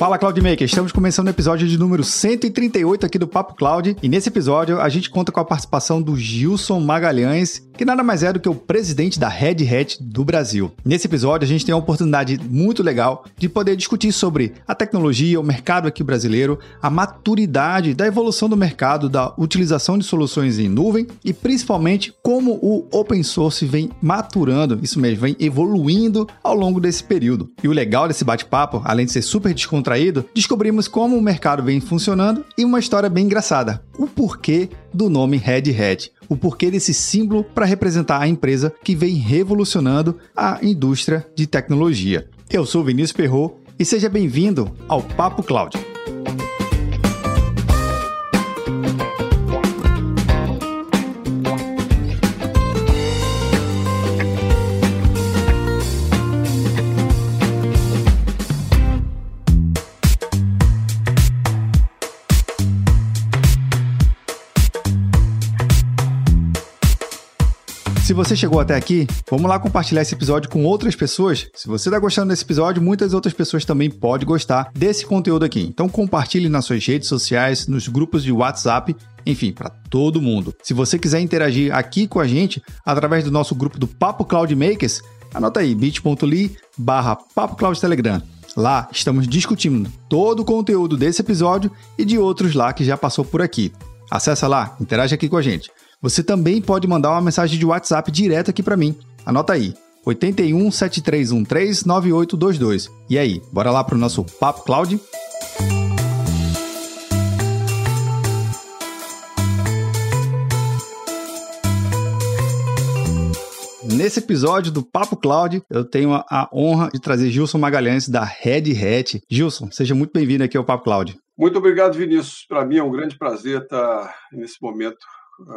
Fala Cloudmaker, estamos começando o episódio de número 138 aqui do Papo Cloud e nesse episódio a gente conta com a participação do Gilson Magalhães, que nada mais é do que o presidente da Red Hat do Brasil. Nesse episódio a gente tem uma oportunidade muito legal de poder discutir sobre a tecnologia, o mercado aqui brasileiro, a maturidade da evolução do mercado, da utilização de soluções em nuvem e principalmente como o open source vem maturando, isso mesmo, vem evoluindo ao longo desse período. E o legal desse bate-papo, além de ser super descontraído, descontraído, descobrimos como o mercado vem funcionando e uma história bem engraçada. O porquê do nome Red Hat. O porquê desse símbolo para representar a empresa que vem revolucionando a indústria de tecnologia. Eu sou Vinícius Perro e seja bem-vindo ao Papo Cloud. Se você chegou até aqui, vamos lá compartilhar esse episódio com outras pessoas. Se você está gostando desse episódio, muitas outras pessoas também podem gostar desse conteúdo aqui. Então compartilhe nas suas redes sociais, nos grupos de WhatsApp, enfim, para todo mundo. Se você quiser interagir aqui com a gente através do nosso grupo do Papo Cloud Makers, anota aí bit.ly barra Papo Cloud Telegram. Lá estamos discutindo todo o conteúdo desse episódio e de outros lá que já passou por aqui. Acesse lá, interage aqui com a gente. Você também pode mandar uma mensagem de WhatsApp direto aqui para mim. Anota aí. 81 7313 9822. E aí, bora lá pro nosso Papo Cloud? Nesse episódio do Papo Cloud, eu tenho a honra de trazer Gilson Magalhães da Red Hat. Gilson, seja muito bem-vindo aqui ao Papo Cloud. Muito obrigado, Vinícius. Para mim é um grande prazer estar nesse momento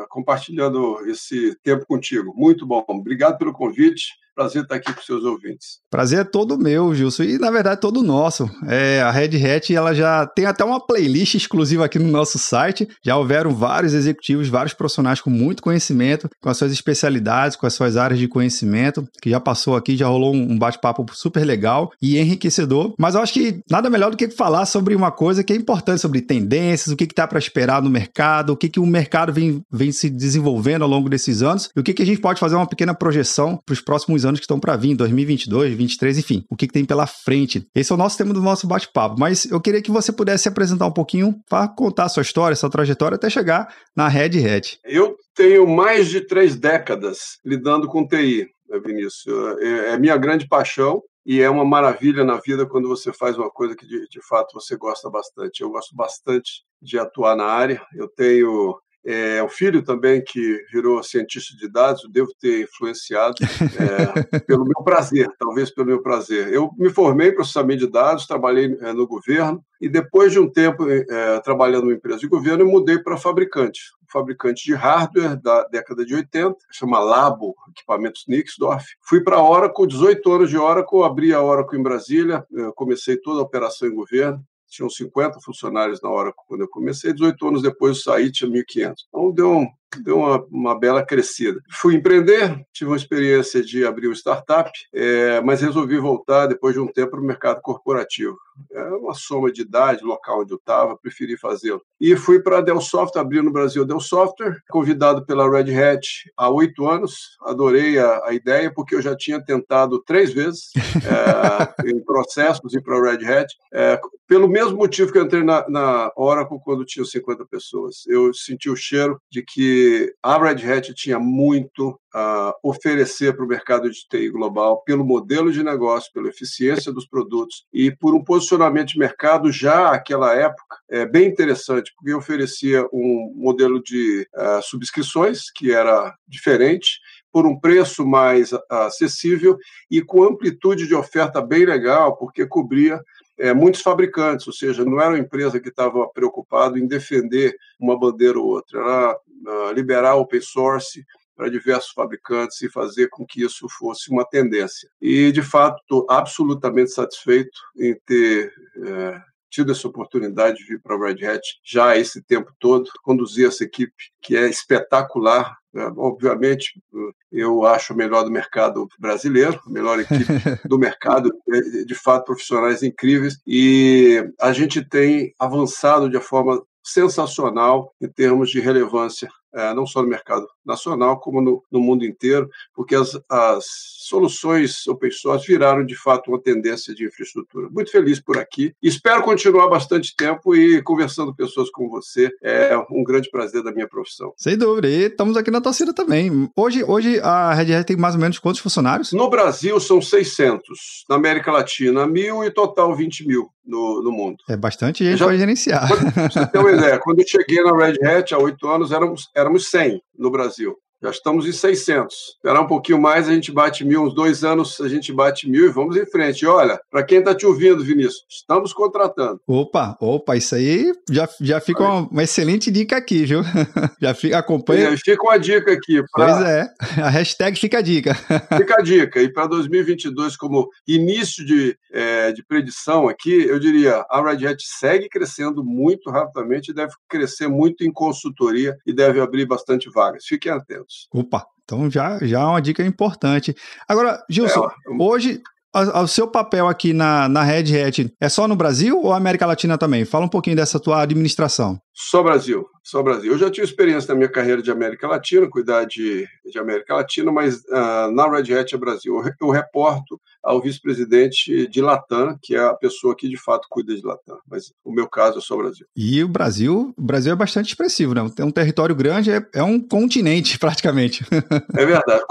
compartilhando esse tempo contigo. Muito bom. Obrigado pelo convite. Prazer estar aqui com seus ouvintes. Prazer é todo meu, Gilson, e na verdade todo nosso. É, a Red Hat ela já tem até uma playlist exclusiva aqui no nosso site. Já houveram vários executivos, vários profissionais com muito conhecimento, com as suas especialidades, com as suas áreas de conhecimento, que já passou aqui, já rolou um bate-papo super legal e enriquecedor. Mas eu acho que nada melhor do que falar sobre uma coisa que é importante, sobre tendências, o que está para esperar no mercado, o que, que o mercado vem, vem se desenvolvendo ao longo desses anos e o que, que a gente pode fazer uma pequena projeção para os próximos anos que estão para vir, 2022, 2023, enfim, o que, que tem pela frente. Esse é o nosso tema do nosso bate-papo, mas eu queria que você pudesse se apresentar um pouquinho para contar sua história, sua trajetória até chegar na Red Hat. Eu tenho mais de três décadas lidando com TI, né, Vinícius. É, é minha grande paixão e é uma maravilha na vida quando você faz uma coisa que de, de, fato você gosta bastante. Eu gosto bastante de atuar na área. Eu tenho é, o filho também que virou cientista de dados, eu devo ter influenciado é, pelo meu prazer, talvez pelo meu prazer. Eu me formei em processamento de dados, trabalhei é, no governo e depois de um tempo é, trabalhando em empresa de governo, eu mudei para fabricante, fabricante de hardware da década de 80, chama Labo, equipamentos Nixdorf. Fui para a Oracle, 18 anos de Oracle, abri a Oracle em Brasília, comecei toda a operação em governo, tinham 50 funcionários na hora quando eu comecei, 18 anos depois eu saí, tinha 1.500. Então deu um, deu uma, uma bela crescida. Fui empreender, tive uma experiência de abrir uma startup, é, mas resolvi voltar depois de um tempo para o mercado corporativo. É uma soma de idade, local onde eu estava, preferi fazê-lo. E fui para a Dell Software, abri no Brasil a Dell Software, convidado pela Red Hat há oito anos. Adorei a, a, ideia, porque eu já tinha tentado três vezes é, em processos ir para a Red Hat, é, pelo mesmo motivo que eu entrei na, na Oracle quando tinha 50 pessoas. Eu senti o cheiro de que a Red Hat tinha muito a oferecer para o mercado de TI global pelo modelo de negócio, pela eficiência dos produtos e por um posicionamento de mercado já naquela época é, bem interessante, porque oferecia um modelo de uh, subscrições que era diferente, por um preço mais acessível e com amplitude de oferta bem legal, porque cobria é, muitos fabricantes, ou seja, não era uma empresa que estava preocupada em defender uma bandeira ou outra, era uh, liberar open source para diversos fabricantes e fazer com que isso fosse uma tendência. E, de fato, estou absolutamente satisfeito em ter é, tido essa oportunidade de vir para a Red Hat já esse tempo todo, conduzir essa equipe que é espetacular, obviamente, eu acho o melhor do mercado brasileiro, a melhor equipe do mercado, de fato, profissionais incríveis, e a gente tem avançado de forma sensacional em termos de relevância é, não só no mercado nacional, como no, no mundo inteiro, porque as, as, soluções open source viraram, de fato, uma tendência de infraestrutura. Muito feliz por aqui. Espero continuar bastante tempo e conversando com pessoas como você. É um grande prazer da minha profissão. Sem dúvida. E estamos aqui na torcida também. Hoje, hoje a Red Hat tem mais ou menos quantos funcionários? No Brasil, são 600. Na América Latina, mil e total 20 mil no, no mundo. É bastante gente para gerenciar. Quando, você tem uma ideia, quando eu cheguei na Red Hat há oito anos, éramos, éramos 100 no Brasil. Já estamos em 600. Esperar um pouquinho mais, a gente bate mil. Uns dois anos a gente bate mil e vamos em frente. E olha, para quem está te ouvindo, Vinícius, estamos contratando. Opa, opa, isso aí já, já fica uma, uma, excelente dica aqui, viu? já fica, acompanha. É, fica uma dica aqui. Pra... Pois é, a hashtag fica a dica. fica a dica. E para 2022, como início de, é, de predição aqui, eu diria, a Red Hat segue crescendo muito rapidamente, deve crescer muito em consultoria e deve abrir bastante vagas. Fiquem atentos. Opa, então já, já é uma dica importante. Agora, Gilson, é, hoje o seu papel aqui na, na Red Hat é só no Brasil ou América Latina também? Fala um pouquinho dessa tua administração. Só Brasil, só Brasil. Eu já tive experiência na minha carreira de América Latina, cuidar de, de América Latina, mas uh, na Red Hat é Brasil. Eu, eu reporto ao vice-presidente de Latam, que é a pessoa que de fato cuida de Latam. Mas o meu caso é só Brasil. E o Brasil, o Brasil é bastante expressivo, né? Tem um território grande, é, é um continente praticamente. é verdade.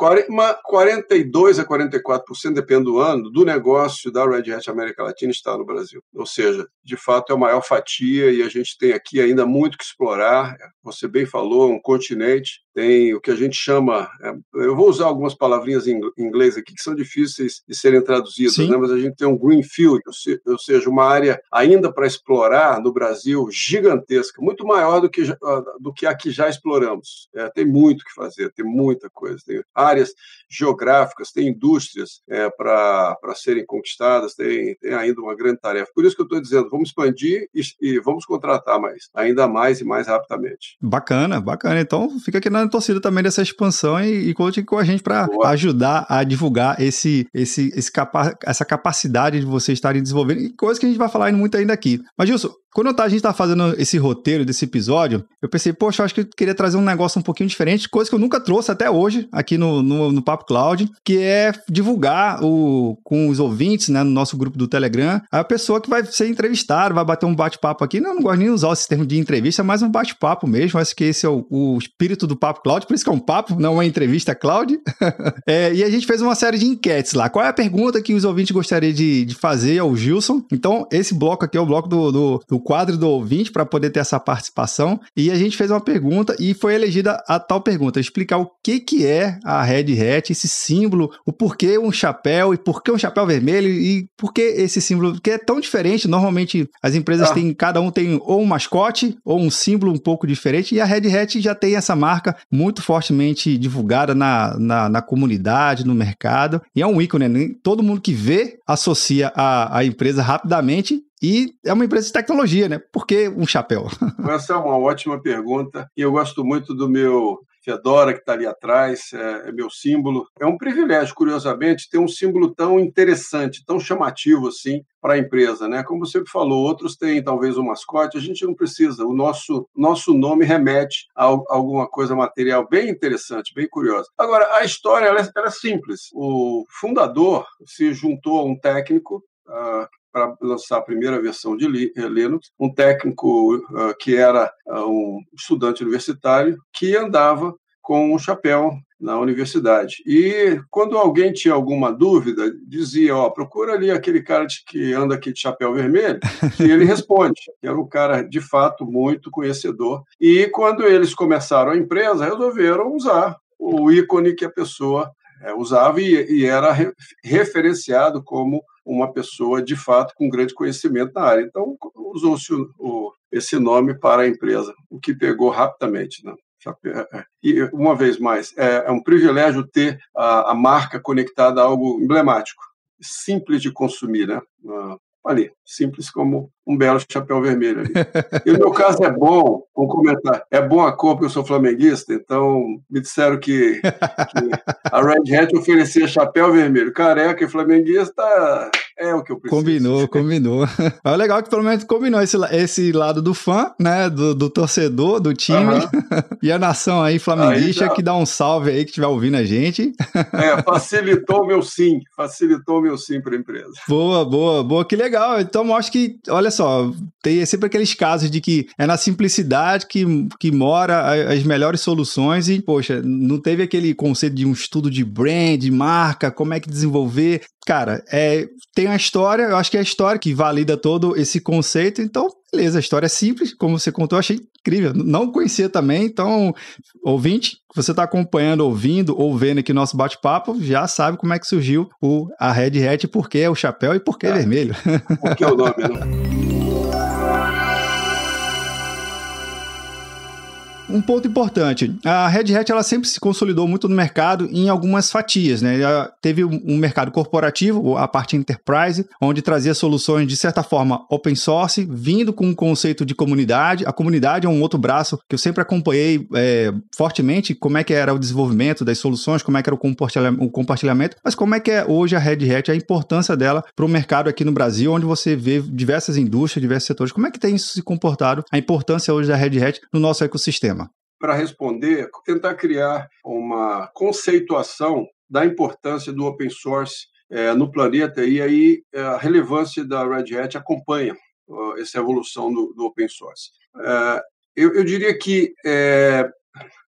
42 a 44%, depende do ano, do negócio da Red Hat América Latina está no Brasil. Ou seja, de fato é a maior fatia e a gente tem aqui ainda muito que explorar. Você bem falou, um continente tem o que a gente chama, é, eu vou usar algumas palavrinhas em inglês aqui que são difíceis de serem traduzidas, né? mas a gente tem um greenfield, ou seja, uma área ainda para explorar no Brasil gigantesca, muito maior do que, ah, do que a que já exploramos. É, tem muito que fazer, tem muita coisa, tem áreas geográficas, tem indústrias é, para serem conquistadas, tem, tem ainda uma grande tarefa. Por isso que eu estou dizendo, vamos expandir e, e vamos contratar mais, ainda mais e mais rapidamente. Bacana, bacana. Então fica aqui na na torcida também dessa expansão e, e conte com a gente para ajudar a divulgar esse, esse, esse capa essa capacidade de vocês estarem desenvolvendo, e coisa que a gente vai falar muito ainda aqui. Mas, Gilson, quando a gente tá fazendo esse roteiro desse episódio, eu pensei, poxa, eu acho que eu queria trazer um negócio um pouquinho diferente, coisa que eu nunca trouxe até hoje aqui no, no, no Papo Cloud, que é divulgar o, com os ouvintes, né, no nosso grupo do Telegram, a pessoa que vai ser entrevistada, vai bater um bate-papo aqui. Não, não gosto nem de usar esse termo de entrevista, mas um bate-papo mesmo. Acho que esse é o, o, espírito do Papo Cloud, por isso que é um papo, não uma entrevista Cloud. é, e a gente fez uma série de enquetes lá. Qual é a pergunta que os ouvintes gostariam de, de fazer ao Gilson? Então, esse bloco aqui é o bloco do, do, do quadro do ouvinte para poder ter essa participação. E a gente fez uma pergunta e foi elegida a tal pergunta: explicar o que, que é a Red Hat, esse símbolo, o porquê um chapéu e por que um chapéu vermelho e por que esse símbolo, que é tão diferente. Normalmente as empresas ah. têm, cada um tem ou um mascote ou um símbolo um pouco diferente, e a Red Hat já tem essa marca muito fortemente divulgada na, na, na comunidade, no mercado, e é um ícone, né? Todo mundo que vê associa a, a empresa rapidamente e é uma empresa de tecnologia, né? Por que um chapéu? Essa é uma ótima pergunta. E eu gosto muito do meu Fedora, que está ali atrás, é, é, meu símbolo. É um privilégio, curiosamente, ter um símbolo tão interessante, tão chamativo assim para a empresa, né? Como você falou, outros têm talvez um mascote, a gente não precisa. O nosso nosso nome remete a, alguma coisa material bem interessante, bem curiosa. Agora, a história ela é, ela é simples. O fundador se juntou a um técnico Uh, para lançar a primeira versão de eh, Linux, um técnico uh, que era uh, um estudante universitário que andava com um chapéu na universidade. E quando alguém tinha alguma dúvida, dizia, ó, procura ali aquele cara que anda aqui de chapéu vermelho, e ele responde. Era um cara, de fato, muito conhecedor. E quando eles começaram a empresa, resolveram usar o ícone que a pessoa é, usava e, e era re, referenciado como uma pessoa de fato com grande conhecimento na área. Então, usou-se esse nome para a empresa, o que pegou rapidamente. Né? É, é. E, uma vez mais, é, é um privilégio ter a, a, marca conectada a algo emblemático, simples de consumir. Né? Ali, simples como um belo chapéu vermelho ali. E o meu caso é bom, um comentário, é bom a cor porque eu sou flamenguista, então me disseram que, que a Red Hat oferecia chapéu vermelho, careca e flamenguista é o que eu preciso. Combinou, combinou. É legal que pelo menos combinou esse, esse lado do fã, né, do, do torcedor, do time, e a nação aí flamenguista aí já... que dá um salve aí que estiver ouvindo a gente. É, facilitou meu sim, facilitou meu sim para a empresa. Boa, boa, boa, que legal. Então, acho que, olha só, tem sempre aqueles casos de que é na simplicidade que, que mora as melhores soluções e, poxa, não teve aquele conceito de um estudo de brand, marca, como é que desenvolver. Cara, é, tem a história, eu acho que é a história que valida todo esse conceito, então, beleza, a história é simples, como você contou, achei incrível. Não conhecia também, então, ouvinte, você está acompanhando, ouvindo ou vendo aqui nosso bate-papo, já sabe como é que surgiu o, a Red Hat, por que é o chapéu e por que é, é vermelho. Por que é o nome, né? Um ponto importante, a Red Hat ela sempre se consolidou muito no mercado em algumas fatias, né? Ela teve um mercado corporativo, a parte enterprise, onde trazia soluções de certa forma open source, vindo com um conceito de comunidade. A comunidade é um outro braço que eu sempre acompanhei é, fortemente, como é que era o desenvolvimento das soluções, como é que era o compartilhamento, mas como é que é hoje a Red Hat, a importância dela para o mercado aqui no Brasil, onde você vê diversas indústrias, diversos setores. Como é que tem isso se comportado, a importância hoje da Red Hat no nosso ecossistema? Para responder, tentar criar uma conceituação da importância do open source é, no planeta e aí é, a relevância da Red Hat acompanha essa evolução do, do open source. É, eu, eu, diria que é,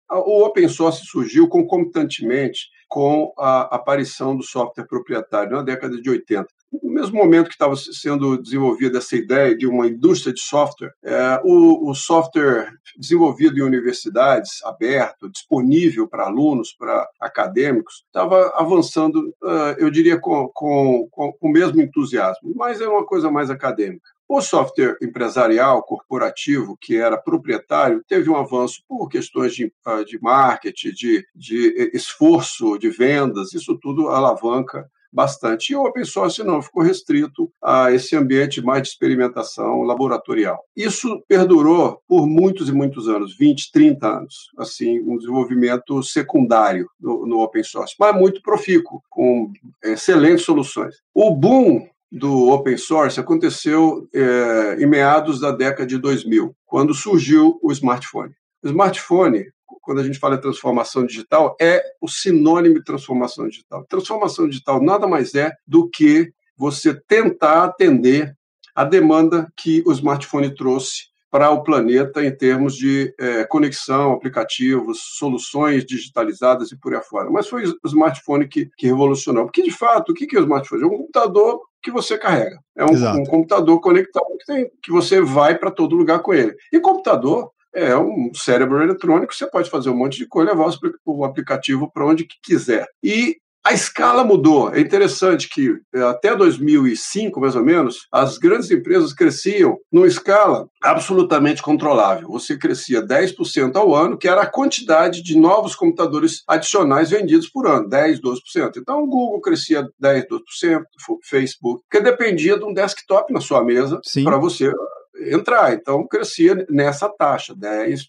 o open source surgiu concomitantemente com a aparição do software proprietário na década de 80. No mesmo momento que estava sendo desenvolvida essa ideia de uma indústria de software, é, o, o, software desenvolvido em universidades, aberto, disponível para alunos, para acadêmicos, estava avançando, uh, eu diria, com, com, com, o mesmo entusiasmo, mas é uma coisa mais acadêmica. O software empresarial, corporativo, que era proprietário, teve um avanço por questões de, ah, de marketing, de, de esforço de vendas, isso tudo alavanca bastante. E o open source não, ficou restrito a esse ambiente mais de experimentação laboratorial. Isso perdurou por muitos e muitos anos, 20, 30 anos, assim, um desenvolvimento secundário no, no open source, mas muito profícuo, com excelentes soluções. O boom do open source aconteceu é, em meados da década de 2000, quando surgiu o smartphone. O smartphone, quando a gente fala em transformação digital, é o sinônimo de transformação digital. Transformação digital nada mais é do que você tentar atender a demanda que o smartphone trouxe para o planeta em termos de é, conexão, aplicativos, soluções digitalizadas e por aí afora. Mas foi o smartphone que, que revolucionou. Porque, de fato, o que é o smartphone? É um computador que você carrega. É um, um computador conectado que, tem, que você vai para todo lugar com ele. E computador é um cérebro eletrônico, você pode fazer um monte de coisa, levar o aplicativo para onde quiser. E a escala mudou. É interessante que eh, até 2005, mais ou menos, as grandes empresas cresciam numa escala absolutamente controlável. Você crescia 10% ao ano, que era a quantidade de novos computadores adicionais vendidos por ano, 10, 12%. Então o Google crescia 10, 12%, Facebook, que dependia de um desktop na sua mesa para você entrar. Então crescia nessa taxa, 10%,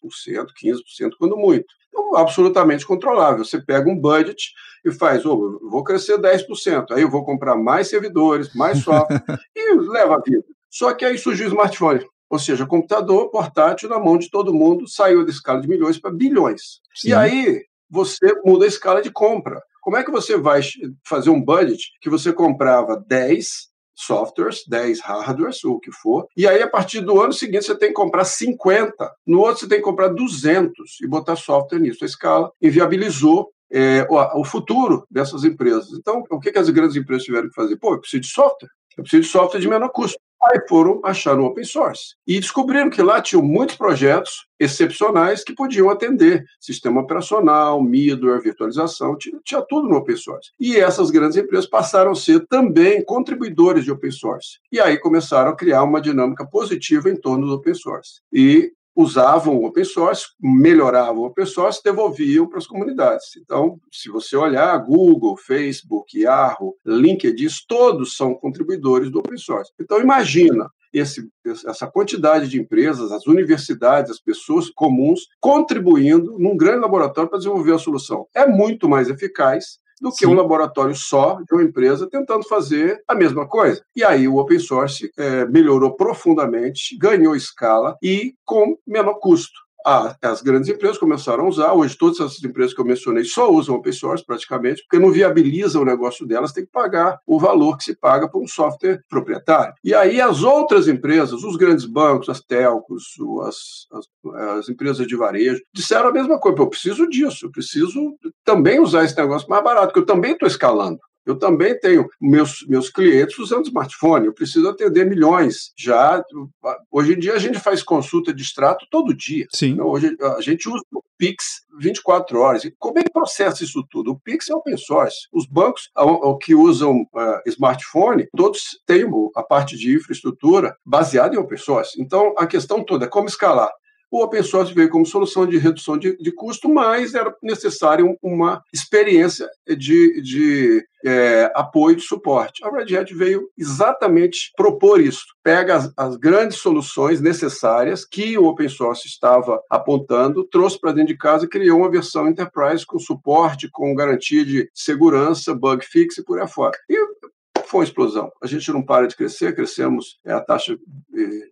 15%, quando muito. Então, absolutamente controlável. Você pega um budget e faz, oh, vou crescer 10%, aí eu vou comprar mais servidores, mais software, e leva a vida. Só que aí surgiu o smartphone, ou seja, computador portátil na mão de todo mundo, saiu da escala de milhões para bilhões. Sim. E aí você muda a escala de compra. Como é que você vai fazer um budget que você comprava 10 softwares, 10 hardwares, ou o que for, e aí a partir do ano seguinte você tem que comprar 50, no outro você tem que comprar 200 e botar software nisso. A escala inviabilizou é, o, futuro dessas empresas. Então, o que, que as grandes empresas tiveram que fazer? Pô, eu preciso de software. Eu preciso de software de menor custo. Aí foram achar no open source. E descobriram que lá tinham muitos projetos excepcionais que podiam atender sistema operacional, middleware, virtualização, tinha, tinha, tudo no open source. E essas grandes empresas passaram a ser também contribuidores de open source. E aí começaram a criar uma dinâmica positiva em torno do open source. E usavam o open source, melhoravam o open source, devolviam para as comunidades. Então, se você olhar, Google, Facebook, Yahoo, LinkedIn, todos são contribuidores do open source. Então, imagina esse, essa quantidade de empresas, as universidades, as pessoas comuns contribuindo num grande laboratório para desenvolver a solução. É muito mais eficaz do que Sim. um laboratório só de uma empresa tentando fazer a mesma coisa. E aí o open source é, melhorou profundamente, ganhou escala e com menor custo as grandes empresas começaram a usar. Hoje, todas essas empresas que eu mencionei só usam open source praticamente, porque não viabiliza o negócio delas, tem que pagar o valor que se paga por um software proprietário. E aí, as outras empresas, os grandes bancos, as telcos, as, as, as empresas de varejo, disseram a mesma coisa: eu preciso disso, eu preciso também usar esse negócio mais barato, porque eu também estou escalando. Eu também tenho meus, meus clientes usando smartphone, eu preciso atender milhões. Já hoje em dia a gente faz consulta de extrato todo dia. Sim. Então, hoje a gente usa o Pix 24 horas. E como é que processa isso tudo? O Pix é open source. Os bancos que usam uh, smartphone, todos têm a parte de infraestrutura baseada em open source. Então a questão toda é como escalar. O open source veio como solução de redução de, de custo, mas era necessário uma experiência de, de é, apoio e suporte. A Red Hat veio exatamente propor isso. Pega as, as, grandes soluções necessárias que o open source estava apontando, trouxe para dentro de casa e criou uma versão enterprise com suporte, com garantia de segurança, bug fix e por aí fora. E foi uma explosão. A gente não para de crescer, crescemos é, a taxa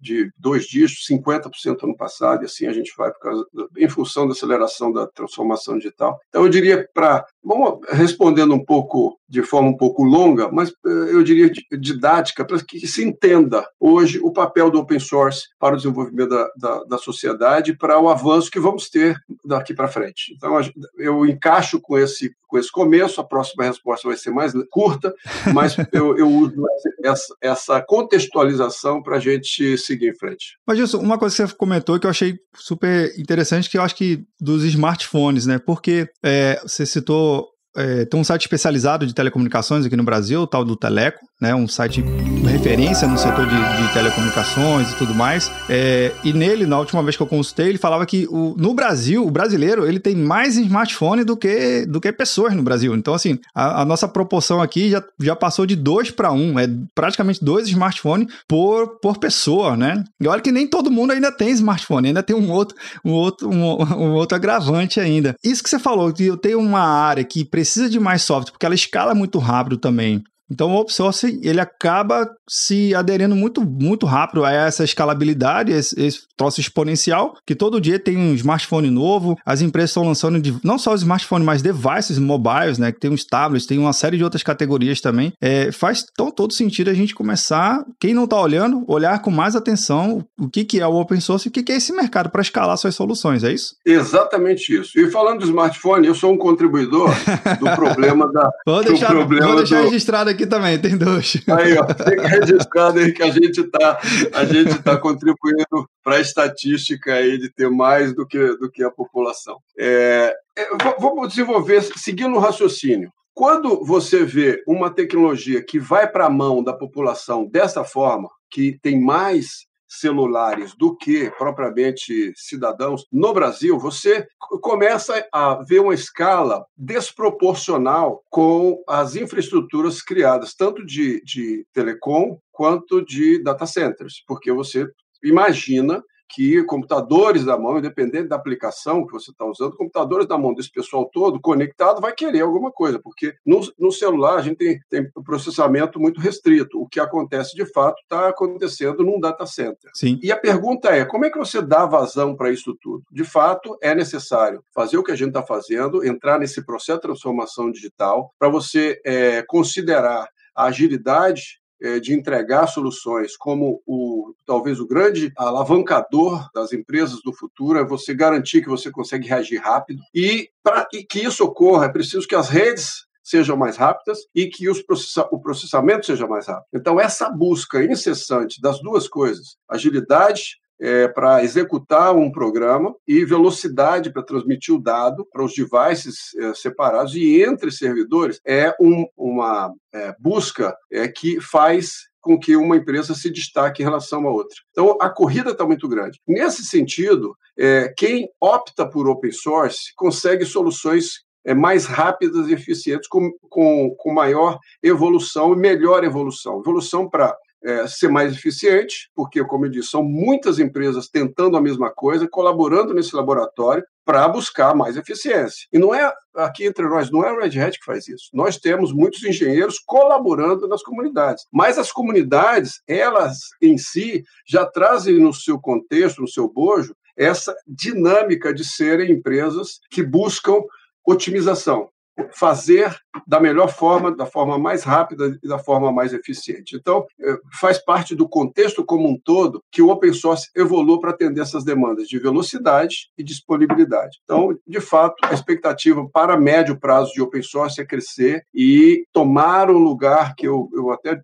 de dois dígitos, 50% ano passado, e assim a gente vai por causa, em função da aceleração da transformação digital. Então, eu diria para. Vamos respondendo um pouco, de forma um pouco longa, mas eh, eu diria didática, para que se entenda hoje o papel do open source para o desenvolvimento da, da, da sociedade, para o avanço que vamos ter daqui para frente. Então, eu encaixo com esse, com esse começo, a próxima resposta vai ser mais curta, mas eu, eu uso essa, essa contextualização para a gente seguir em frente. Mas, Gilson, uma coisa que você comentou que eu achei super interessante, que eu acho que dos smartphones, né? Porque é, você citou é, tem um site especializado de telecomunicações aqui no Brasil, o tal do Teleco, né, um site referência no setor de, de telecomunicações e tudo mais. É, e nele, na última vez que eu consultei, ele falava que o, no Brasil, o brasileiro, ele tem mais smartphone do que, do que pessoas no Brasil. Então, assim, a, a nossa proporção aqui já, já passou de dois para um, é praticamente dois smartphones por, por pessoa, né? E olha que nem todo mundo ainda tem smartphone, ainda tem um outro, um outro, um, um outro agravante ainda. Isso que você falou, que eu tenho uma área que precisa de mais software, porque ela escala muito rápido também. Então, o open source ele acaba se aderindo muito, muito rápido a essa escalabilidade, esse, esse troço exponencial, que todo dia tem um smartphone novo, as empresas estão lançando de, não só os smartphones, mas devices mobiles, né, que tem uns tablets, tem uma série de outras categorias também. É, faz tão todo sentido a gente começar, quem não está olhando, olhar com mais atenção o que, que é o open source e o que, que é esse mercado para escalar suas soluções, é isso? Exatamente isso. E falando do smartphone, eu sou um contribuidor do problema da. vou deixar, vou deixar do... registrado aqui aqui também, tem dois. Aí, ó, fica registrado aí que a gente está a gente tá contribuindo para a estatística aí de ter mais do que, do que a população. É, é vou desenvolver, seguindo o raciocínio. Quando você vê uma tecnologia que vai para a mão da população dessa forma, que tem mais celulares do que propriamente cidadãos. No Brasil, você começa a ver uma escala desproporcional com as infraestruturas criadas, tanto de, de telecom quanto de data centers, porque você imagina que computadores da mão, independente da aplicação que você está usando, computadores da mão desse pessoal todo conectado vai querer alguma coisa, porque no, no celular a gente tem, tem processamento muito restrito. O que acontece de fato está acontecendo num data center. Sim. E a pergunta é: como é que você dá vazão para isso tudo? De fato, é necessário fazer o que a gente está fazendo, entrar nesse processo de transformação digital, para você é, considerar a agilidade de entregar soluções como o talvez o grande alavancador das empresas do futuro é você garantir que você consegue reagir rápido e para que isso ocorra é preciso que as redes sejam mais rápidas e que processa o processamento seja mais rápido. Então, essa busca incessante das duas coisas, agilidade é, para executar um programa e velocidade para transmitir o dado para os devices é, separados e entre servidores é um, uma é, busca é, que faz com que uma empresa se destaque em relação a outra. Então, a corrida está muito grande. Nesse sentido, é, quem opta por open source consegue soluções é, mais rápidas e eficientes, com, com, com maior evolução e melhor evolução. Evolução para é, ser mais eficiente, porque, como eu disse, são muitas empresas tentando a mesma coisa, colaborando nesse laboratório para buscar mais eficiência. E não é aqui entre nós, não é o Red Hat que faz isso. Nós temos muitos engenheiros colaborando nas comunidades. Mas as comunidades, elas em si, já trazem no seu contexto, no seu bojo, essa dinâmica de serem empresas que buscam otimização fazer da melhor forma, da forma mais rápida e da forma mais eficiente. Então, eh, faz parte do contexto como um todo que o open source evoluiu para atender essas demandas de velocidade e disponibilidade. Então, de fato, a expectativa para médio prazo de open source é crescer e tomar um lugar que eu, eu até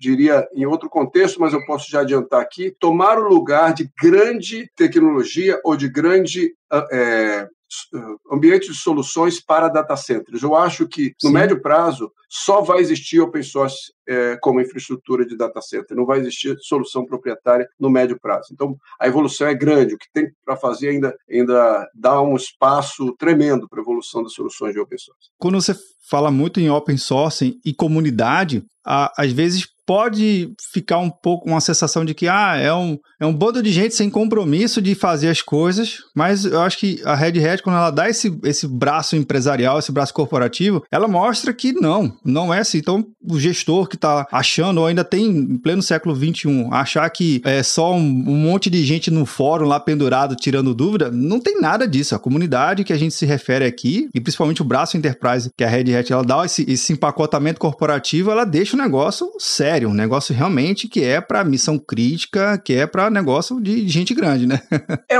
diria em outro contexto, mas eu posso já adiantar aqui, tomar o lugar de grande tecnologia ou de grande é, ambiente de soluções para data centers. Eu acho que, no Sim. médio prazo, só vai existir open source é, como infraestrutura de data center, não vai existir solução proprietária no médio prazo. Então, a evolução é grande, o que tem para fazer ainda, ainda dá um espaço tremendo para a evolução das soluções de open source. Quando você fala muito em open source e comunidade, às vezes pode ficar um pouco uma sensação de que ah, é um, é um bando de gente sem compromisso de fazer as coisas, mas eu acho que a Red Hat, quando ela dá esse, esse braço empresarial, esse braço corporativo, ela mostra que não, não é assim. Então, o gestor que está achando, ou ainda tem, em pleno século XXI, achar que é só um, um monte de gente no fórum lá pendurado tirando dúvida, não tem nada disso. A comunidade que a gente se refere aqui, e principalmente o braço enterprise que a Red Hat ela dá esse, esse empacotamento corporativo, ela deixa o negócio sério sério, um negócio realmente que é para missão crítica, que é para negócio de gente grande, né? é,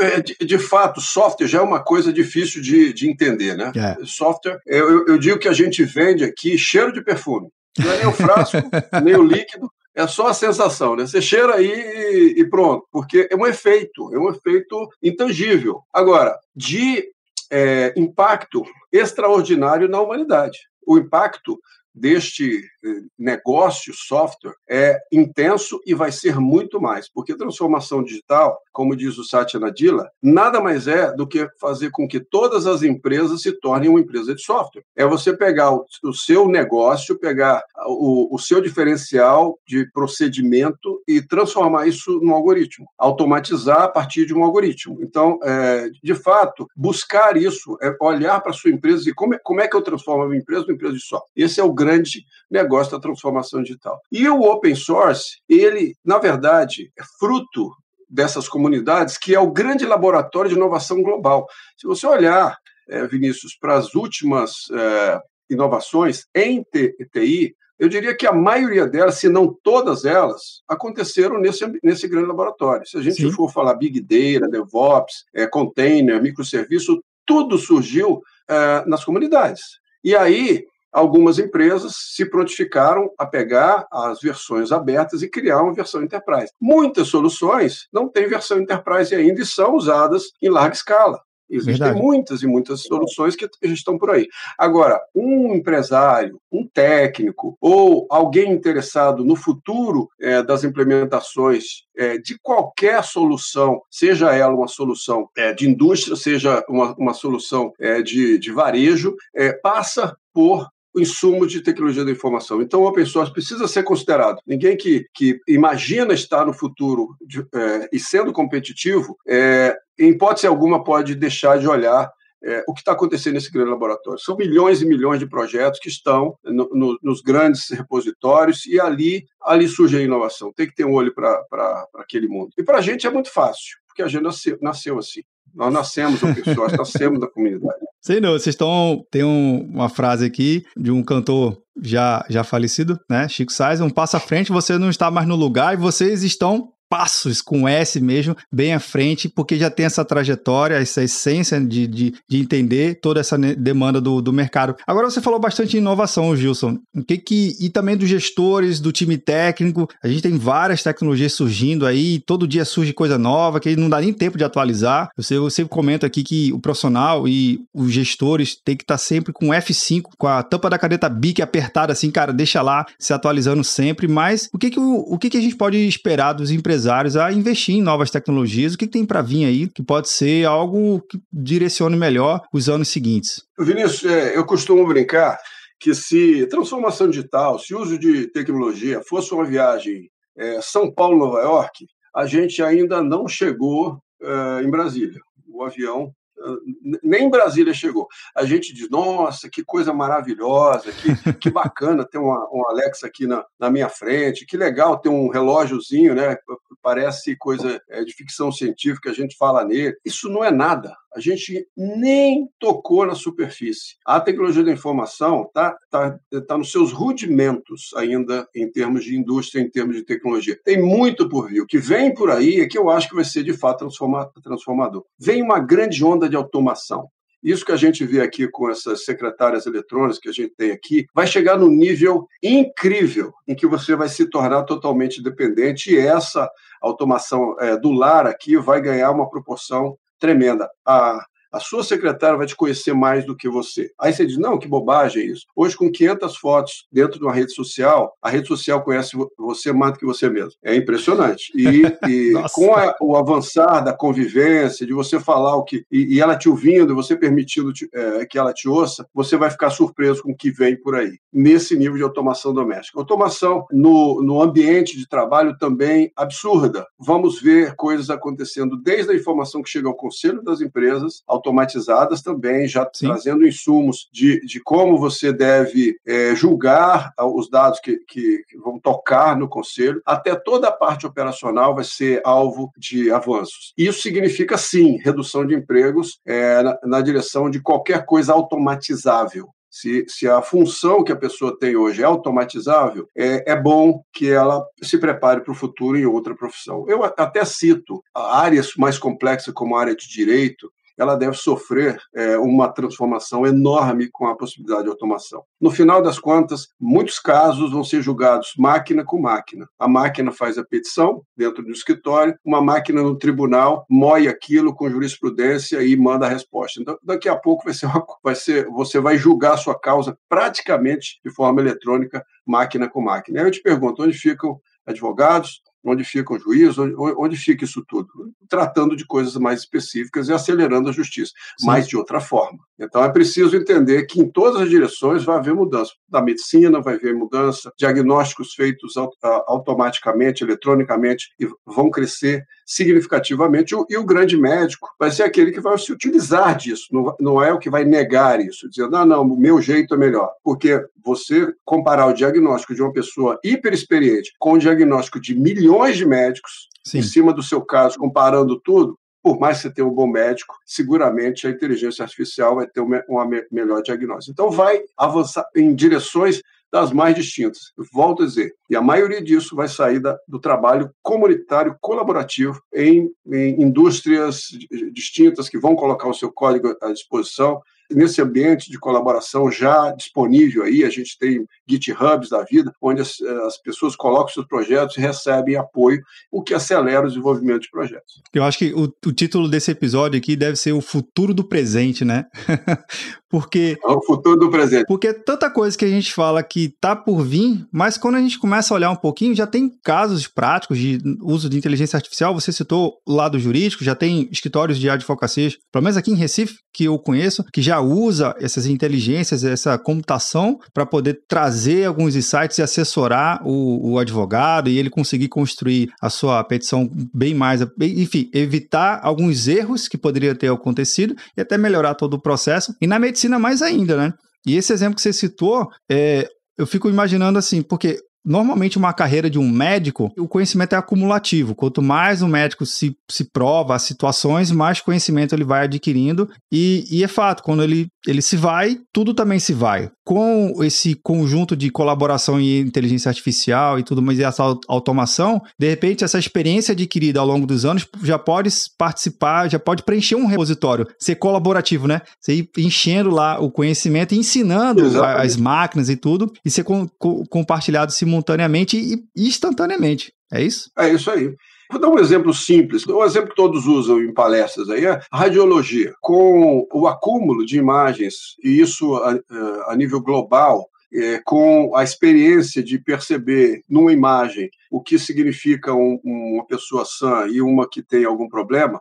é de, de, fato, software já é uma coisa difícil de, de entender, né? É. Software, eu, eu digo que a gente vende aqui cheiro de perfume. Não é nem o frasco, nem o líquido, é só a sensação, né? Você cheira aí e, pronto, porque é um efeito, é um efeito intangível. Agora, de é, impacto extraordinário na humanidade. O impacto deste eh, negócio software é intenso e vai ser muito mais, porque transformação digital, como diz o Satya Nadella, nada mais é do que fazer com que todas as empresas se tornem uma empresa de software. É você pegar o, seu negócio, pegar o, o, seu diferencial de procedimento e transformar isso num algoritmo, automatizar a partir de um algoritmo. Então, é, de fato, buscar isso, é olhar para a sua empresa e como é, como é que eu transformo a minha empresa numa empresa de software. Esse é o grande grande negócio da transformação digital. E o open source, ele, na verdade, é fruto dessas comunidades, que é o grande laboratório de inovação global. Se você olhar, é, Vinícius, para as últimas é, inovações em TI, eu diria que a maioria delas, se não todas elas, aconteceram nesse, nesse grande laboratório. Se a gente Sim. for falar Big Data, DevOps, é, container, microserviço, tudo surgiu é, nas comunidades. E aí, algumas empresas se prontificaram a pegar as versões abertas e criar uma versão enterprise. Muitas soluções não têm versão enterprise ainda e são usadas em larga escala. Existem Verdade. muitas e muitas soluções que estão por aí. Agora, um empresário, um técnico ou alguém interessado no futuro é, das implementações é, de qualquer solução, seja ela uma solução é, de indústria, seja uma, uma solução de, de varejo, passa por insumo de tecnologia da informação. Então, o open source precisa ser considerado. Ninguém que, que imagina estar no futuro de, é, e sendo competitivo, é, em hipótese alguma, pode deixar de olhar é, o que está acontecendo nesse grande laboratório. São milhões e milhões de projetos que estão no, no, nos grandes repositórios e ali, ali surge a inovação. Tem que ter um olho para aquele mundo. E para a gente é muito fácil, porque a gente nasceu, nasceu assim. Nós nascemos open source, nascemos da comunidade. Sei não, vocês estão. Tem um, uma frase aqui de um cantor já, já falecido, né? Chico Sainz, um passo à frente, você não está mais no lugar e vocês estão passos com S mesmo, bem à frente, porque já tem essa trajetória, essa essência de, de, de entender toda essa demanda do, do mercado. Agora você falou bastante de inovação, Gilson. O que que, e também dos gestores, do time técnico. A gente tem várias tecnologias surgindo aí, todo dia surge coisa nova, que não dá nem tempo de atualizar. Eu sempre, eu sempre comento aqui que o profissional e os gestores têm que estar sempre com F5, com a tampa da caneta BIC apertada assim, cara, deixa lá, se atualizando sempre. Mas o que que, o, o que, que a gente pode esperar dos empresários empresários a investir em novas tecnologias? O que, tem para vir aí que pode ser algo que direcione melhor os anos seguintes? Vinícius, é, eu costumo brincar que se transformação digital, se uso de tecnologia fosse uma viagem é, São Paulo-Nova York, a gente ainda não chegou é, em Brasília. O avião nem em Brasília chegou. A gente diz, nossa, que coisa maravilhosa, que, que bacana ter uma, um Alexa aqui na, na minha frente, que legal ter um relógiozinho, né? Parece coisa é, de ficção científica, a gente fala nele. Isso não é nada a gente nem tocou na superfície. A tecnologia da informação está tá, tá nos seus rudimentos ainda em termos de indústria, em termos de tecnologia. Tem muito por vir. O que vem por aí é que eu acho que vai ser de fato transformador. Vem uma grande onda de automação. Isso que a gente vê aqui com essas secretárias eletrônicas que a gente tem aqui, vai chegar no nível incrível em que você vai se tornar totalmente dependente e essa automação é, do lar aqui vai ganhar uma proporção tremenda. A, a sua secretária vai te conhecer mais do que você. Aí você diz, não, que bobagem é isso. Hoje, com 500 fotos dentro de uma rede social, a rede social conhece você mais do que você mesmo. É impressionante. E, e com a, o avançar da convivência, de você falar o que... E, e ela te ouvindo, você permitindo te, é, que ela te ouça, você vai ficar surpreso com o que vem por aí. Nesse nível de automação doméstica. Automação no, no ambiente de trabalho também absurda. Vamos ver coisas acontecendo desde a informação que chega ao conselho das empresas, automatizadas também, já Sim. trazendo insumos de, de como você deve é, julgar os dados que, que, que, vão tocar no conselho, até toda a parte operacional vai ser alvo de avanços. Isso significa, sim, redução de empregos é, na, na direção de qualquer coisa automatizável. Se, se, a função que a pessoa tem hoje é automatizável, é, é bom que ela se prepare para o futuro em outra profissão. Eu até cito áreas mais complexas, como a área de direito, ela deve sofrer é, uma transformação enorme com a possibilidade de automação. No final das contas, muitos casos vão ser julgados máquina com máquina. A máquina faz a petição dentro do escritório, uma máquina no tribunal moe aquilo com jurisprudência e manda a resposta. Então, daqui a pouco vai ser, uma, vai ser você vai julgar a sua causa praticamente de forma eletrônica, máquina com máquina. Aí eu te pergunto, onde ficam advogados, onde fica o juiz, onde, fica isso tudo? Tratando de coisas mais específicas e acelerando a justiça, Sim. mas de outra forma. Então é preciso entender que em todas as direções vai haver mudança. Da medicina vai haver mudança, diagnósticos feitos automaticamente, eletronicamente, e vão crescer significativamente. E o grande médico vai ser aquele que vai se utilizar disso, não é o que vai negar isso, dizendo, ah, não, o meu jeito é melhor. Porque você comparar o diagnóstico de uma pessoa hiperexperiente com o diagnóstico de milhões de médicos, Sim. em cima do seu caso, comparando tudo, por mais que você tenha um bom médico, seguramente a inteligência artificial vai ter uma, melhor diagnóstico. Então, vai avançar em direções das mais distintas. volto a dizer, e a maioria disso vai sair da, do trabalho comunitário colaborativo em, em indústrias distintas que vão colocar o seu código à disposição nesse ambiente de colaboração já disponível aí, a gente tem GitHubs da vida, onde as, as pessoas colocam seus projetos e recebem apoio, o que acelera o desenvolvimento de projetos. Eu acho que o, o título desse episódio aqui deve ser o futuro do presente, né? porque é o futuro do presente. Porque tanta coisa que a gente fala que tá por vir, mas quando a gente começa a olhar um pouquinho, já tem casos práticos de uso de inteligência artificial. Você citou o lado jurídico, já tem escritórios de advocacia, pelo menos aqui em Recife, que eu conheço, que já usa essas inteligências, essa computação para poder trazer alguns insights e assessorar o, o, advogado e ele conseguir construir a sua petição bem mais, enfim, evitar alguns erros que poderiam ter acontecido e até melhorar todo o processo. E na medicina mais ainda, né? E esse exemplo que você citou, é, eu fico imaginando assim, porque normalmente uma carreira de um médico, o conhecimento é acumulativo. Quanto mais o médico se, se prova as situações, mais conhecimento ele vai adquirindo. E, e é fato, quando ele, ele se vai, tudo também se vai. Com esse conjunto de colaboração e inteligência artificial e tudo mais, e essa automação, de repente, essa experiência adquirida ao longo dos anos já pode participar, já pode preencher um repositório, ser colaborativo, né? Você ir enchendo lá o conhecimento e ensinando Exatamente. as máquinas e tudo, e ser com, com, compartilhado simultaneamente e instantaneamente. É isso? É isso aí. Vou dar um exemplo simples, um exemplo que todos usam em palestras aí é a radiologia. Com o acúmulo de imagens, e isso a, a nível global, é, com a experiência de perceber numa imagem o que significa um, uma pessoa sã e uma que tem algum problema,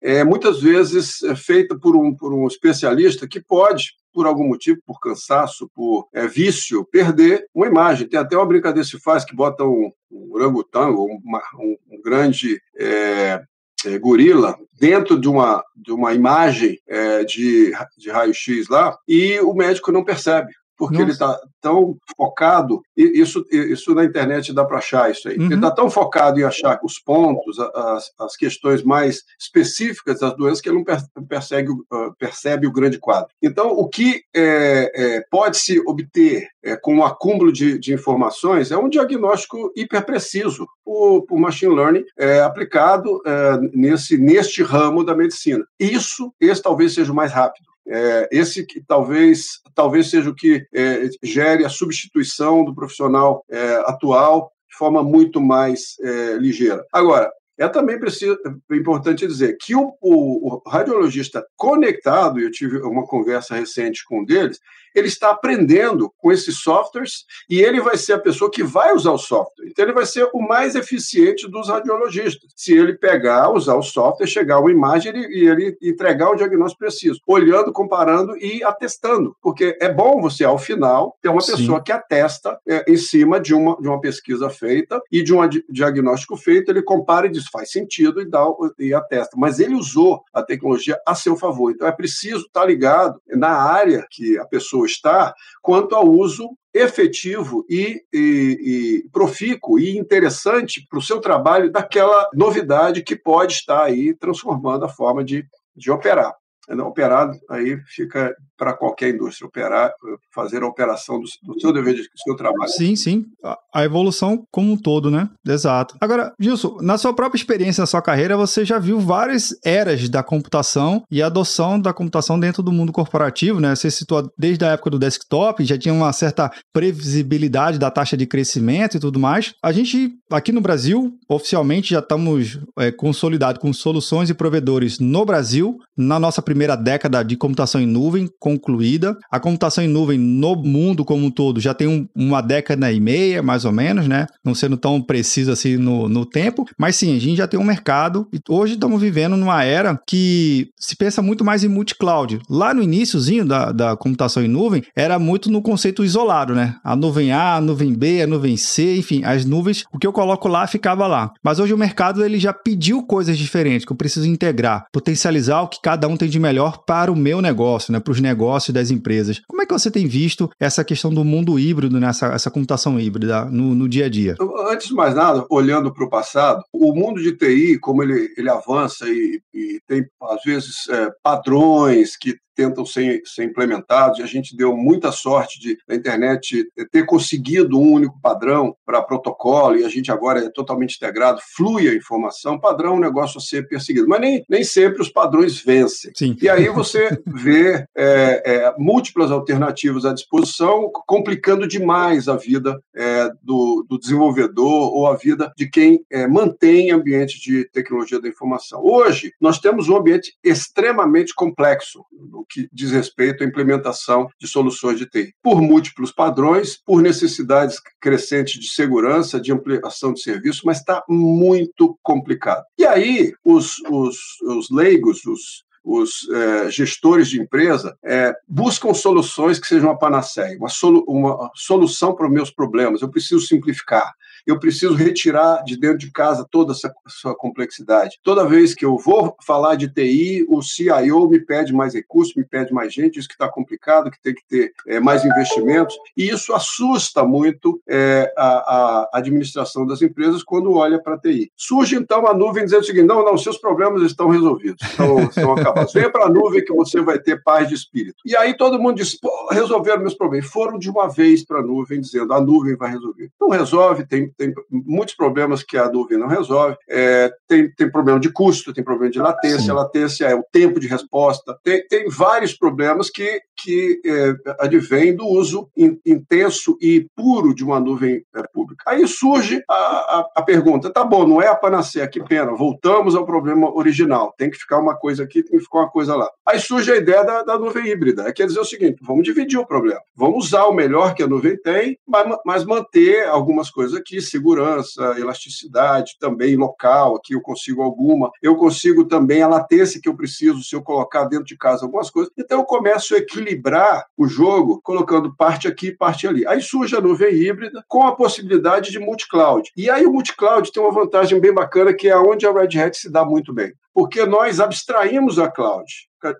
é muitas vezes é feita por um, por um especialista que pode por algum motivo, por cansaço, por é, vício, perder uma imagem. Tem até uma brincadeira que se faz que bota um, um orangotango, uma, um, um, grande é, é, gorila dentro de uma, de uma imagem é, de, de raio-x lá e o médico não percebe porque Nossa. ele está tão focado, isso, isso na internet dá para achar isso aí, uhum. ele está tão focado em achar os pontos, as, as questões mais específicas das doenças, que ele não persegue, ah, percebe o grande quadro. Então, o que é, é, pode-se obter é, com o um acúmulo de, de, informações é um diagnóstico hiperpreciso por, por machine learning é, aplicado é, nesse, neste ramo da medicina. Isso, esse talvez seja o mais rápido. É, esse que talvez, talvez seja o que é, gere a substituição do profissional é, atual de forma muito mais é, ligeira. Agora, é também preciso, é importante dizer que o, o, o, radiologista conectado, eu tive uma conversa recente com um deles, ele está aprendendo com esses softwares e ele vai ser a pessoa que vai usar o software. Então, ele vai ser o mais eficiente dos radiologistas. Se ele pegar, usar o software, chegar uma imagem e ele entregar o diagnóstico preciso, olhando, comparando e atestando. Porque é bom você, ao final, ter uma pessoa Sim. que atesta é, em cima de uma, de uma pesquisa feita e de um diagnóstico feito, ele compara e diz faz sentido e, dá, e atesta. Mas ele usou a tecnologia a seu favor. Então, é preciso estar ligado na área que a pessoa está quanto ao uso efetivo e, e, e profícuo e interessante para o seu trabalho daquela novidade que pode estar aí transformando a forma de, de operar. Operar aí fica para qualquer indústria, operar, fazer a operação do, do seu dever de do seu trabalho. Sim, sim. A, evolução como um todo, né? Exato. Agora, Gilson, na sua própria experiência, na sua carreira, você já viu várias eras da computação e adoção da computação dentro do mundo corporativo, né? Você citou desde a época do desktop, já tinha uma certa previsibilidade da taxa de crescimento e tudo mais. A gente, aqui no Brasil, oficialmente já estamos é, consolidados com soluções e provedores no Brasil, na nossa primeira década de computação em nuvem, concluída. A computação em nuvem no mundo como um todo já tem um, uma década e meia, mais ou menos, né? Não sendo tão preciso assim no, no tempo, mas sim, a gente já tem um mercado e hoje estamos vivendo numa era que se pensa muito mais em multi-cloud. Lá no iníciozinho da, da computação em nuvem, era muito no conceito isolado, né? A nuvem A, a nuvem B, a nuvem C, enfim, as nuvens, o que eu coloco lá ficava lá. Mas hoje o mercado ele já pediu coisas diferentes que eu preciso integrar, potencializar o que cada um tem de melhor para o meu negócio, né? Para os negócios das empresas. Como é que você tem visto essa questão do mundo híbrido, nessa essa computação híbrida no, no dia a dia? Antes de mais nada, olhando para o passado, o mundo de TI, como ele, ele avança e, e tem, às vezes, é, padrões que tentam ser, ser implementados, e a gente deu muita sorte de a internet ter conseguido um único padrão para protocolo, e a gente agora é totalmente integrado, flui a informação, padrão é um negócio a ser perseguido. Mas nem, nem sempre os padrões vencem. Sim. E aí você vê é, é, múltiplas alternativas à disposição, complicando demais a vida é, do, do, desenvolvedor ou a vida de quem é, mantém ambiente de tecnologia da informação. Hoje, nós temos um ambiente extremamente complexo, que diz respeito à implementação de soluções de TI, por múltiplos padrões, por necessidades crescentes de segurança, de ampliação de serviço, mas está muito complicado. E aí, os, os, os leigos, os, os é, gestores de empresa é, buscam soluções que sejam uma panaceia, uma, solu uma solução para os meus problemas. Eu preciso simplificar. Eu preciso retirar de dentro de casa toda essa sua complexidade. Toda vez que eu vou falar de TI, o CIO me pede mais recursos, me pede mais gente, isso que está complicado, que tem que ter é, mais investimentos, e isso assusta muito é, a, a, administração das empresas quando olha para a TI. Surge então a nuvem dizendo o seguinte: não, não, seus problemas estão resolvidos, estão, estão acabados. Venha para a nuvem que você vai ter paz de espírito. E aí todo mundo diz: resolveram meus problemas. Foram de uma vez para a nuvem, dizendo a nuvem vai resolver. Não resolve, tem, tem muitos problemas que a nuvem não resolve. É, tem, tem problema de custo, tem problema de latência, Sim. latência é o tempo de resposta, tem, tem vários problemas que, que é, advêm do uso in, intenso e puro de uma nuvem é, pública. Aí surge a, a, a, pergunta: tá bom, não é a panaceia, que pena, voltamos ao problema original, tem que ficar uma coisa aqui, tem que ficar uma coisa lá. Aí surge a ideia da, da nuvem híbrida, é quer dizer o seguinte: vamos dividir o problema, vamos usar o melhor que a nuvem tem, mas, mas manter algumas coisas aqui, segurança, elasticidade, também local, aqui eu consigo alguma, eu consigo também a latência que eu preciso se eu colocar dentro de casa algumas coisas. Então eu começo a equilibrar o jogo, colocando parte aqui, parte ali. Aí surge a nuvem híbrida com a possibilidade de multi-cloud. E aí o multi-cloud tem uma vantagem bem bacana que é onde a Red Hat se dá muito bem porque nós abstraímos a cloud.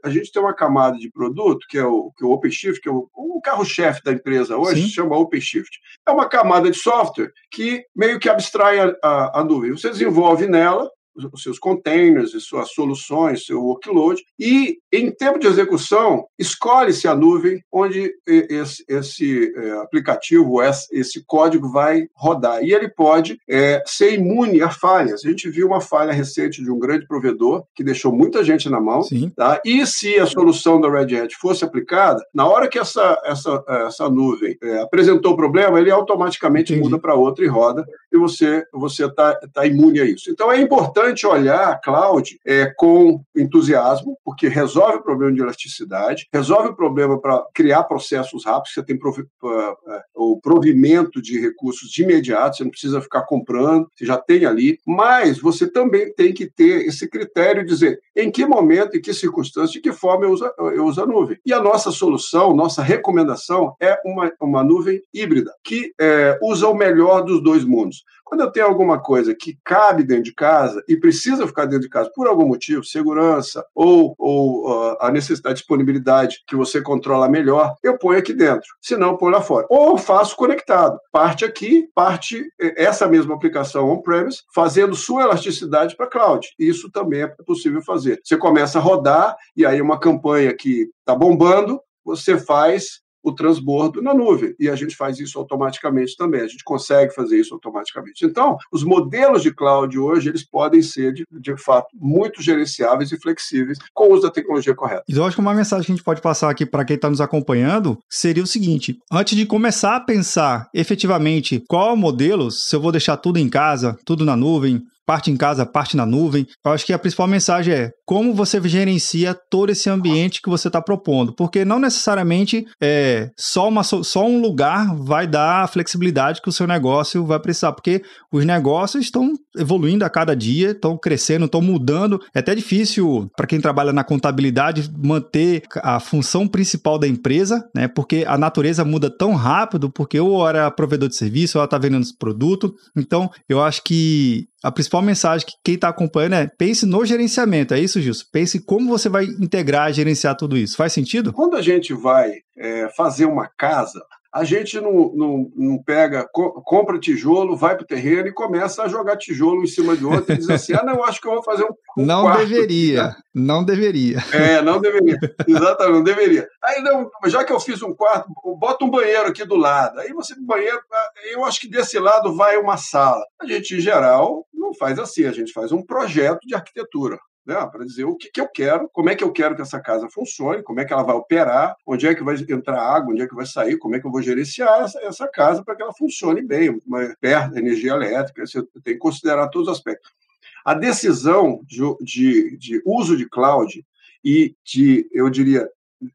A gente tem uma camada de produto, que é o, que é o OpenShift, que é o, o carro-chefe da empresa hoje, Sim. se chama OpenShift. É uma camada de software que meio que abstrai a, a, a nuvem. Você desenvolve nela, os seus containers e suas soluções, seu workload, e em tempo de execução, escolhe-se a nuvem onde esse, esse é, aplicativo, esse código vai rodar. E ele pode é, ser imune a falhas. A gente viu uma falha recente de um grande provedor que deixou muita gente na mão. Sim. Tá? E se a solução da Red Hat fosse aplicada, na hora que essa, essa, essa nuvem é, apresentou o problema, ele automaticamente Entendi. muda para outra e roda, e você está tá imune a isso. Então é importante importante olhar a cloud é, com entusiasmo, porque resolve o problema de elasticidade, resolve o problema para criar processos rápidos, você tem provi é, o provimento de recursos de imediato, você não precisa ficar comprando, você já tem ali, mas você também tem que ter esse critério de dizer em que momento, em que circunstância, de que forma eu uso, eu uso a nuvem. E a nossa solução, nossa recomendação é uma, uma nuvem híbrida, que é, usa o melhor dos dois mundos. Quando eu tenho alguma coisa que cabe dentro de casa e precisa ficar dentro de casa por algum motivo, segurança ou, ou uh, a necessidade de disponibilidade que você controla melhor, eu ponho aqui dentro. Se não, ponho lá fora. Ou faço conectado. Parte aqui, parte essa mesma aplicação on-premise, fazendo sua elasticidade para cloud. Isso também é possível fazer. Você começa a rodar e aí uma campanha que está bombando, você faz o transbordo na nuvem. E a gente faz isso automaticamente também. A gente consegue fazer isso automaticamente. Então, os modelos de cloud hoje, eles podem ser, de, de fato, muito gerenciáveis e flexíveis com o uso da tecnologia correta. Então, acho que uma mensagem que a gente pode passar aqui para quem está nos acompanhando seria o seguinte: antes de começar a pensar efetivamente qual é o modelo, se eu vou deixar tudo em casa, tudo na nuvem, parte em casa, parte na nuvem. Eu acho que a principal mensagem é como você gerencia todo esse ambiente que você está propondo, porque não necessariamente é, só, uma, só um lugar vai dar a flexibilidade que o seu negócio vai precisar, porque os negócios estão evoluindo a cada dia, estão crescendo, estão mudando. É até difícil para quem trabalha na contabilidade manter a função principal da empresa, né? Porque a natureza muda tão rápido, porque ou era provedor de serviço, ou ela está vendendo produto. Então, eu acho que a principal mensagem que quem está acompanhando é pense no gerenciamento, é isso, Gilson? Pense como você vai integrar, gerenciar tudo isso. Faz sentido? Quando a gente vai é, fazer uma casa, a gente não, não, não pega, co compra tijolo, vai para o terreno e começa a jogar tijolo em cima de outro e diz assim: ah, não, acho que eu vou fazer um. um não quarto deveria, né? não deveria. É, não deveria. Exatamente, não deveria. Aí, não, já que eu fiz um quarto, bota um banheiro aqui do lado. Aí você, banheiro, eu acho que desse lado vai uma sala. A gente, em geral, não faz assim, a gente faz um projeto de arquitetura né, para dizer o que, que eu quero, como é que eu quero que essa casa funcione, como é que ela vai operar, onde é que vai entrar água, onde é que vai sair, como é que eu vou gerenciar essa, essa casa para que ela funcione bem, perto da energia elétrica, você tem que considerar todos os aspectos. A decisão de, de, de uso de cloud e de, eu diria,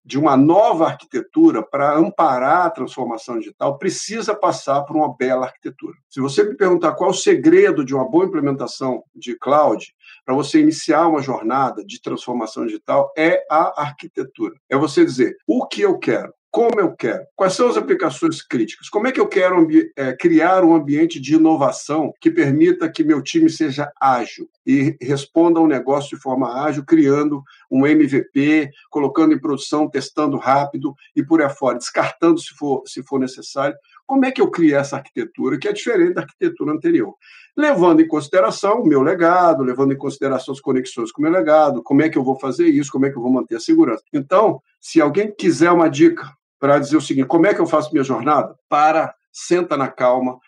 de uma nova arquitetura para amparar a transformação digital precisa passar por uma bela arquitetura. Se você me perguntar qual é o segredo de uma boa implementação de cloud para você iniciar uma jornada de transformação digital, é a arquitetura. É você dizer o que eu quero, como eu quero, quais são as aplicações críticas, como é que eu quero é, criar um ambiente de inovação que permita que meu time seja ágil e responda ao negócio de forma ágil, criando um MVP, colocando em produção, testando rápido e por aí fora, descartando se for, se for necessário. Como é que eu crio essa arquitetura que é diferente da arquitetura anterior? Levando em consideração o meu legado, levando em consideração as conexões com o meu legado, como é que eu vou fazer isso, como é que eu vou manter a segurança. Então, se alguém quiser uma dica para dizer o seguinte: como é que eu faço minha jornada? Para, senta na calma,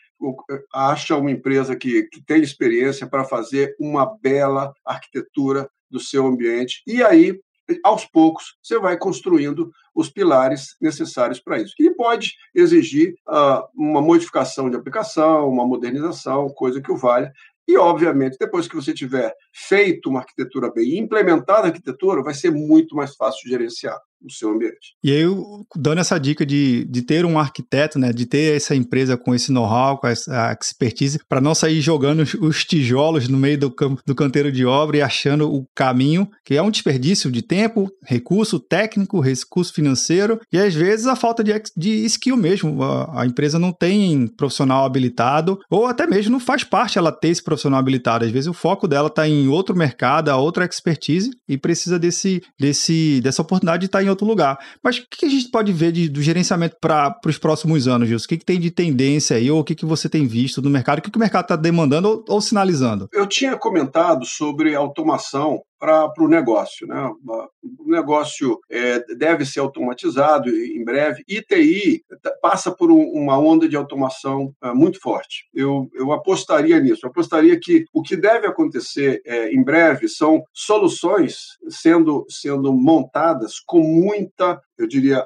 acha uma empresa que, que tem experiência para fazer uma bela arquitetura do seu ambiente. E aí, aos poucos, você vai construindo os pilares necessários para isso. E pode exigir uh, uma modificação de aplicação, uma modernização, coisa que o valha. E, obviamente, depois que você tiver feito uma arquitetura bem implementada a arquitetura, vai ser muito mais fácil gerenciar o seu ambiente. E aí, dando essa dica de, de ter um arquiteto, né, de ter essa empresa com esse know-how, com essa expertise, para não sair jogando os, os, tijolos no meio do, do canteiro de obra e achando o caminho, que é um desperdício de tempo, recurso técnico, recurso financeiro e às vezes a falta de, de skill mesmo. A, a empresa não tem profissional habilitado ou até mesmo não faz parte ela ter esse profissional habilitado. Às vezes o foco dela está em outro mercado, outra expertise e precisa desse, desse, dessa oportunidade de estar tá em outro lugar. Mas o que a gente pode ver de, do gerenciamento para os próximos anos, Gilson? O que, que tem de tendência aí, ou o que, que você tem visto no mercado? O que, que o mercado está demandando ou, ou sinalizando? Eu tinha comentado sobre automação para o negócio. Né? O negócio é, deve ser automatizado em breve. ITI passa por um, uma onda de automação é, muito forte. Eu, eu apostaria nisso. Eu apostaria que o que deve acontecer é, em breve são soluções sendo, sendo montadas com muita, eu diria,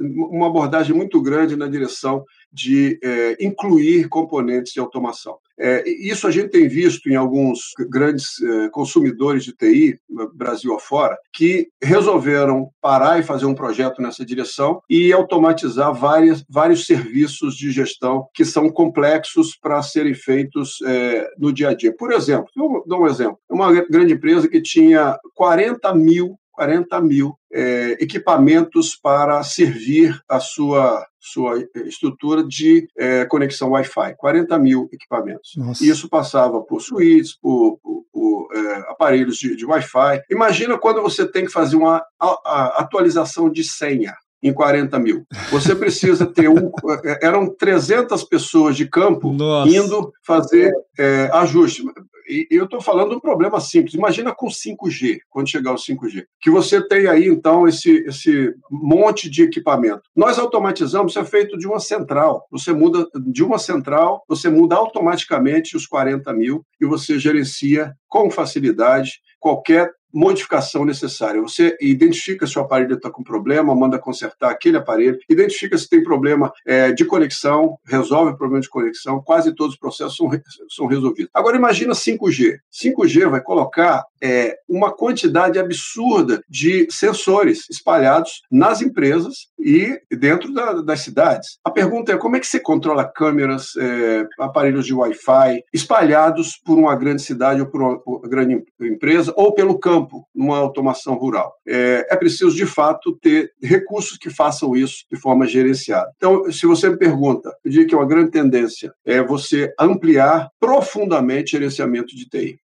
uma abordagem muito grande na direção de é, incluir componentes de automação. É, isso a gente tem visto em alguns grandes é, consumidores de TI, Brasil afora, que resolveram parar e fazer um projeto nessa direção e automatizar várias, vários serviços de gestão que são complexos para serem feitos é, no dia a dia. Por exemplo, eu dou um exemplo. Uma grande empresa que tinha 40 mil 40 mil é, equipamentos para servir a sua, sua estrutura de é, conexão Wi-Fi. 40 mil equipamentos. Nossa. Isso passava por suítes, por, por, por é, aparelhos de, de Wi-Fi. Imagina quando você tem que fazer uma a, a atualização de senha em 40 mil. Você precisa ter um. É, eram 300 pessoas de campo Nossa. indo fazer é, ajuste. E eu estou falando de um problema simples. Imagina com 5G, quando chegar o 5G, que você tem aí, então, esse, esse monte de equipamento. Nós automatizamos, isso é feito de uma central. Você muda de uma central, você muda automaticamente os 40 mil e você gerencia com facilidade qualquer modificação necessária. Você identifica se o aparelho está com problema, manda consertar aquele aparelho, identifica se tem problema é, de conexão, resolve o problema de conexão, quase todos os processos são, são resolvidos. Agora imagina 5G. 5G vai colocar é, uma quantidade absurda de sensores espalhados nas empresas e dentro da, das cidades. A pergunta é como é que você controla câmeras, é, aparelhos de Wi-Fi espalhados por uma grande cidade ou por uma grande empresa ou pelo campo campo, numa automação rural. É, é preciso, de fato, ter recursos que façam isso de forma gerenciada. Então, se você me pergunta, eu diria que é uma grande tendência é você ampliar profundamente o gerenciamento de TI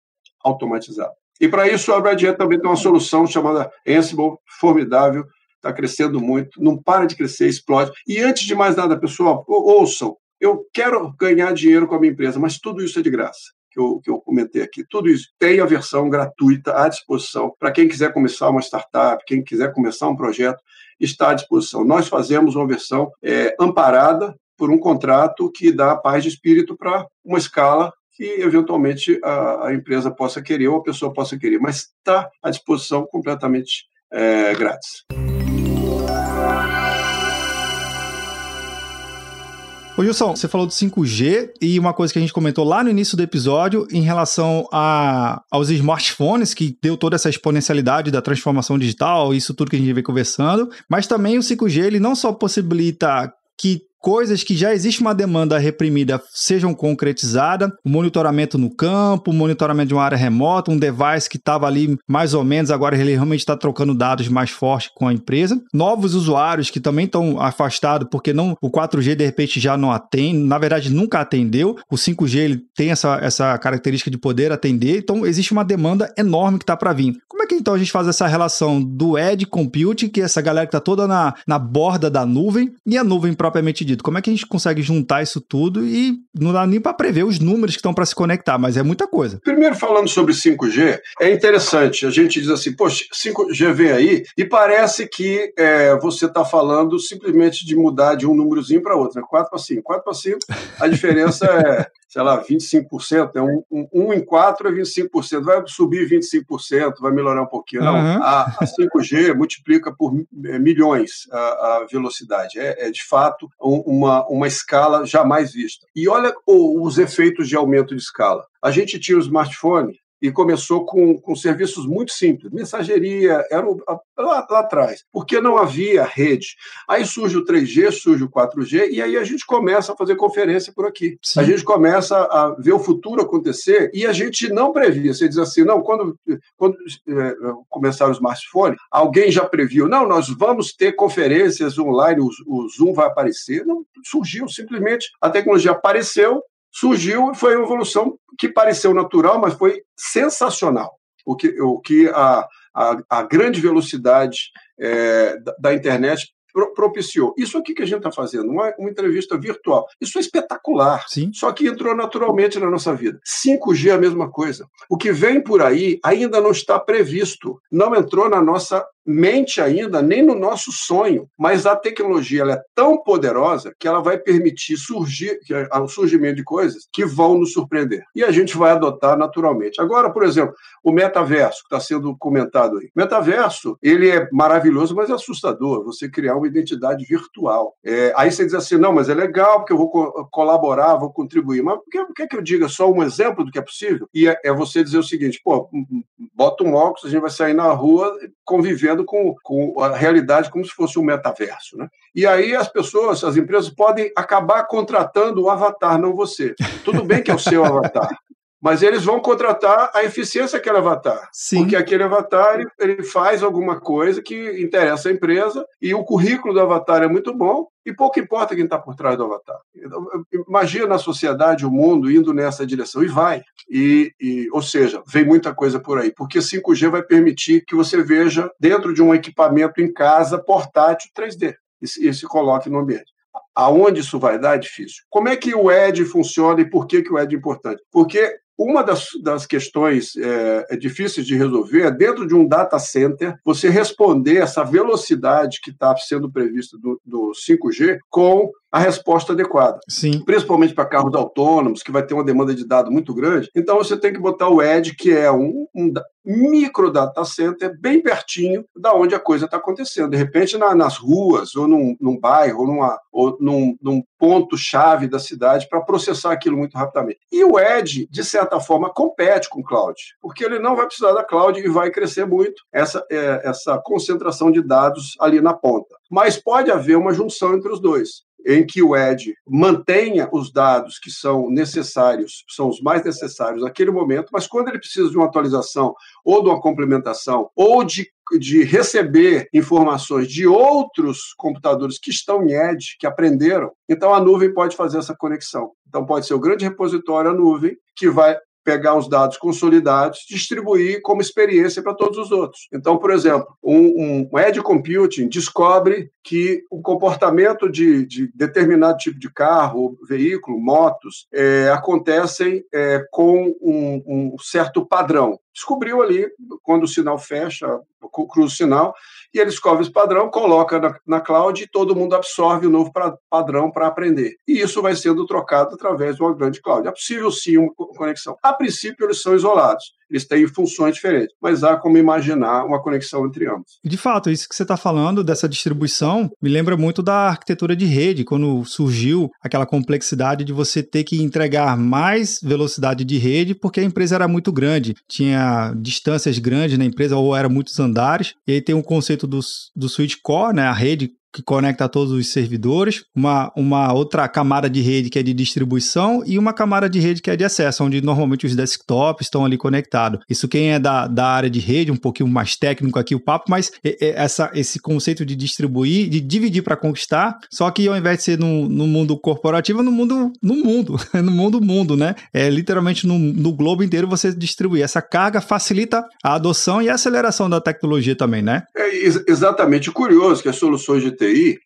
automatizado. E para isso, a Bradiet também tem uma solução chamada Ansible, formidável, está crescendo muito, não para de crescer, explode. E antes de mais nada, pessoal, ouçam, eu quero ganhar dinheiro com a minha empresa, mas tudo isso é de graça que eu, que eu comentei aqui. Tudo isso tem a versão gratuita à disposição para quem quiser começar uma startup, quem quiser começar um projeto, está à disposição. Nós fazemos uma versão é, amparada por um contrato que dá paz de espírito para uma escala que eventualmente a, a, empresa possa querer ou a pessoa possa querer, mas está à disposição completamente é, grátis. Ô Gilson, você falou do 5G e uma coisa que a gente comentou lá no início do episódio em relação a, aos smartphones, que deu toda essa exponencialidade da transformação digital, isso tudo que a gente vem conversando, mas também o 5G ele não só possibilita que coisas que já existe uma demanda reprimida sejam concretizadas, o monitoramento no campo, o monitoramento de uma área remota, um device que estava ali mais ou menos, agora ele realmente está trocando dados mais fortes com a empresa. Novos usuários que também estão afastados porque não o 4G de repente já não atende, na verdade nunca atendeu. O 5G ele tem essa, essa característica de poder atender, então existe uma demanda enorme que está para vir. Como é que então a gente faz essa relação do edge computing, que é essa galera que está toda na, na borda da nuvem, e a nuvem propriamente Como é que a gente consegue juntar isso tudo e não dá nem para prever os números que estão para se conectar, mas é muita coisa. Primeiro, falando sobre 5G, é interessante. A gente diz assim, poxa, 5G vem aí, e parece que é, você está falando simplesmente de mudar de um númerozinho para outro, né? 4 para 5. 4 para 5, a diferença é sei lá, 25%, né? um, um, um em quatro é 25%, vai subir 25%, vai melhorar um pouquinho. Não, uhum. a, a 5G multiplica por é, milhões a, a velocidade. É, é, de fato uma, uma escala jamais vista. E olha os efeitos de aumento de escala. A gente tinha o smartphone e começou com, com serviços muito simples, mensageria, era lá, lá atrás, porque não havia rede. Aí surge o 3G, surge o 4G, e aí a gente começa a fazer conferência por aqui. Sim. A gente começa a ver o futuro acontecer e a gente não previa. Você diz assim, não, quando, quando é, começaram os smartphones, alguém já previu, não, nós vamos ter conferências online, o, o Zoom vai aparecer. Não, surgiu, simplesmente a tecnologia apareceu, surgiu e foi uma evolução que pareceu natural, mas foi sensacional. O que, o que a, a, a grande velocidade é, da, da internet propiciou. Isso aqui que a gente está fazendo, uma, uma entrevista virtual, isso é espetacular. Sim. Só que entrou naturalmente na nossa vida. 5G é a mesma coisa. O que vem por aí ainda não está previsto, não entrou na nossa mente ainda, nem no nosso sonho, mas a tecnologia ela é tão poderosa que ela vai permitir surgir o surgimento de coisas que vão nos surpreender. E a gente vai adotar naturalmente. Agora, por exemplo, o metaverso que está sendo comentado aí. O metaverso, ele é maravilhoso, mas é assustador. Você criar uma identidade virtual. É, aí você diz assim, não, mas é legal porque eu vou co colaborar, vou contribuir. Mas quer, quer que eu diga só um exemplo do que é possível? E é, é você dizer o seguinte, pô, bota um óculos, a gente vai sair na rua convivendo com, com a realidade como se fosse um metaverso. Né? E aí as pessoas, as empresas podem acabar contratando o avatar, não você. Tudo bem que é o seu avatar, mas eles vão contratar a eficiência daquele avatar. Sim. Porque aquele avatar ele, ele, faz alguma coisa que interessa a empresa e o currículo do avatar é muito bom e pouco importa quem está por trás do avatar. Imagina a sociedade, o mundo indo nessa direção e vai. E, e, ou seja, vem muita coisa por aí, porque 5G vai permitir que você veja dentro de um equipamento em casa portátil 3D e, e se coloque no ambiente. Aonde isso vai dar é difícil. Como é que o ED funciona e por que, que o ED é importante? Porque uma das, das questões é, é, difíceis de resolver é, dentro de um data center, você responder essa velocidade que está sendo prevista do, do 5G com a resposta adequada. Sim. Principalmente para carros autônomos, que vai ter uma demanda de dados muito grande. Então você tem que botar o Edge, que é um, um micro data center, bem pertinho da onde a coisa está acontecendo. De repente, na, nas ruas, ou num, num bairro, ou, numa, ou num, num ponto-chave da cidade, para processar aquilo muito rapidamente. E o Edge, de certa forma, compete com o cloud, porque ele não vai precisar da cloud e vai crescer muito essa, é, essa concentração de dados ali na ponta. Mas pode haver uma junção entre os dois em que o ED mantenha os dados que são necessários, são os mais necessários naquele momento, mas quando ele precisa de uma atualização ou de uma complementação ou de, de receber informações de outros computadores que estão em Edge, que aprenderam, então a nuvem pode fazer essa conexão. Então pode ser o grande repositório a nuvem que vai pegar os dados consolidados, distribuir como experiência para todos os outros. Então, por exemplo, um, um edge computing descobre que o comportamento de, de determinado tipo de carro, veículo, motos, é, acontecem é, com um, um certo padrão descobriu ali, quando o sinal fecha, cruza o sinal, e ele descobre esse padrão, coloca na, na cloud e todo mundo absorve o novo pra, padrão para aprender. E isso vai sendo trocado através de uma grande cloud. É possível sim uma conexão. A princípio, eles são isolados eles têm funções diferentes, mas há como imaginar uma conexão entre ambos. De fato, isso que você está falando dessa distribuição me lembra muito da arquitetura de rede, quando surgiu aquela complexidade de você ter que entregar mais velocidade de rede porque a empresa era muito grande, tinha distâncias grandes na empresa ou era muitos andares, e aí tem o conceito do, do switch core, né, a rede que conecta todos os servidores, uma, uma outra camada de rede que é de distribuição e uma camada de rede que é de acesso, onde normalmente os desktops estão ali conectados. Isso quem é da, da área de rede, um pouquinho mais técnico aqui o papo, mas essa, esse conceito de distribuir, de dividir para conquistar, só que ao invés de ser no, no mundo corporativo, é no mundo, no mundo, no mundo mundo, né? É literalmente no, no globo inteiro você distribuir. Essa carga facilita a adoção e a aceleração da tecnologia também, né? É exatamente curioso que as soluções de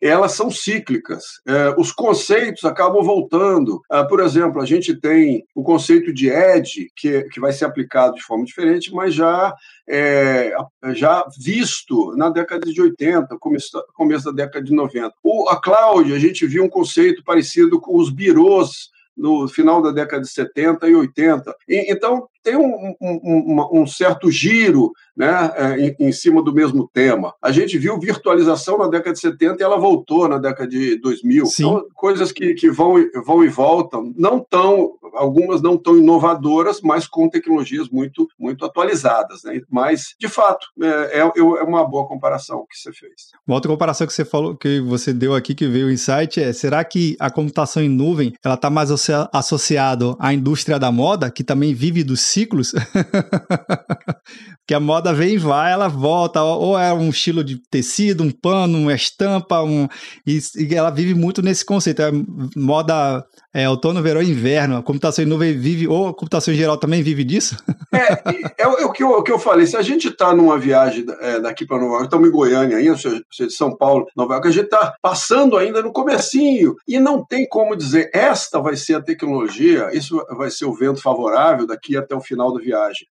Elas são cíclicas. É, os conceitos acabam voltando. Ah, por exemplo, a gente tem o conceito de edge, que, que vai ser aplicado de forma diferente, mas já, é, já visto na década de 80, começo, começo da década de 90. O, a cloud, a gente viu um conceito parecido com os birôs no final da década de 70 e 80. E, então, tem um, um, um, certo giro né, é, em, em, cima do mesmo tema. A gente viu virtualização na década de 70 e ela voltou na década de 2000. Sim. Então, coisas que, que vão, vão e voltam, não tão, algumas não tão inovadoras, mas com tecnologias muito, muito atualizadas. Né? Mas, de fato, é, é, é uma boa comparação que você fez. Uma outra comparação que você falou, que você deu aqui, que veio o insight, é: será que a computação em nuvem ela está mais associada à indústria da moda, que também vive dos ciclos. que a moda vem e vai, ela volta, ou é um estilo de tecido, um pano, uma estampa, um, e, e ela vive muito nesse conceito. É moda é, outono, verão e inverno. A computação em nuvem vive, ou a computação em geral também vive disso? É, é, é o, que eu, o que eu falei. Se a gente está numa viagem é, daqui para Nova York, estamos em Goiânia ainda, de São Paulo, Nova York, a gente está passando ainda no comecinho. E não tem como dizer, esta vai ser a tecnologia, isso vai ser o vento favorável daqui até o final da viagem.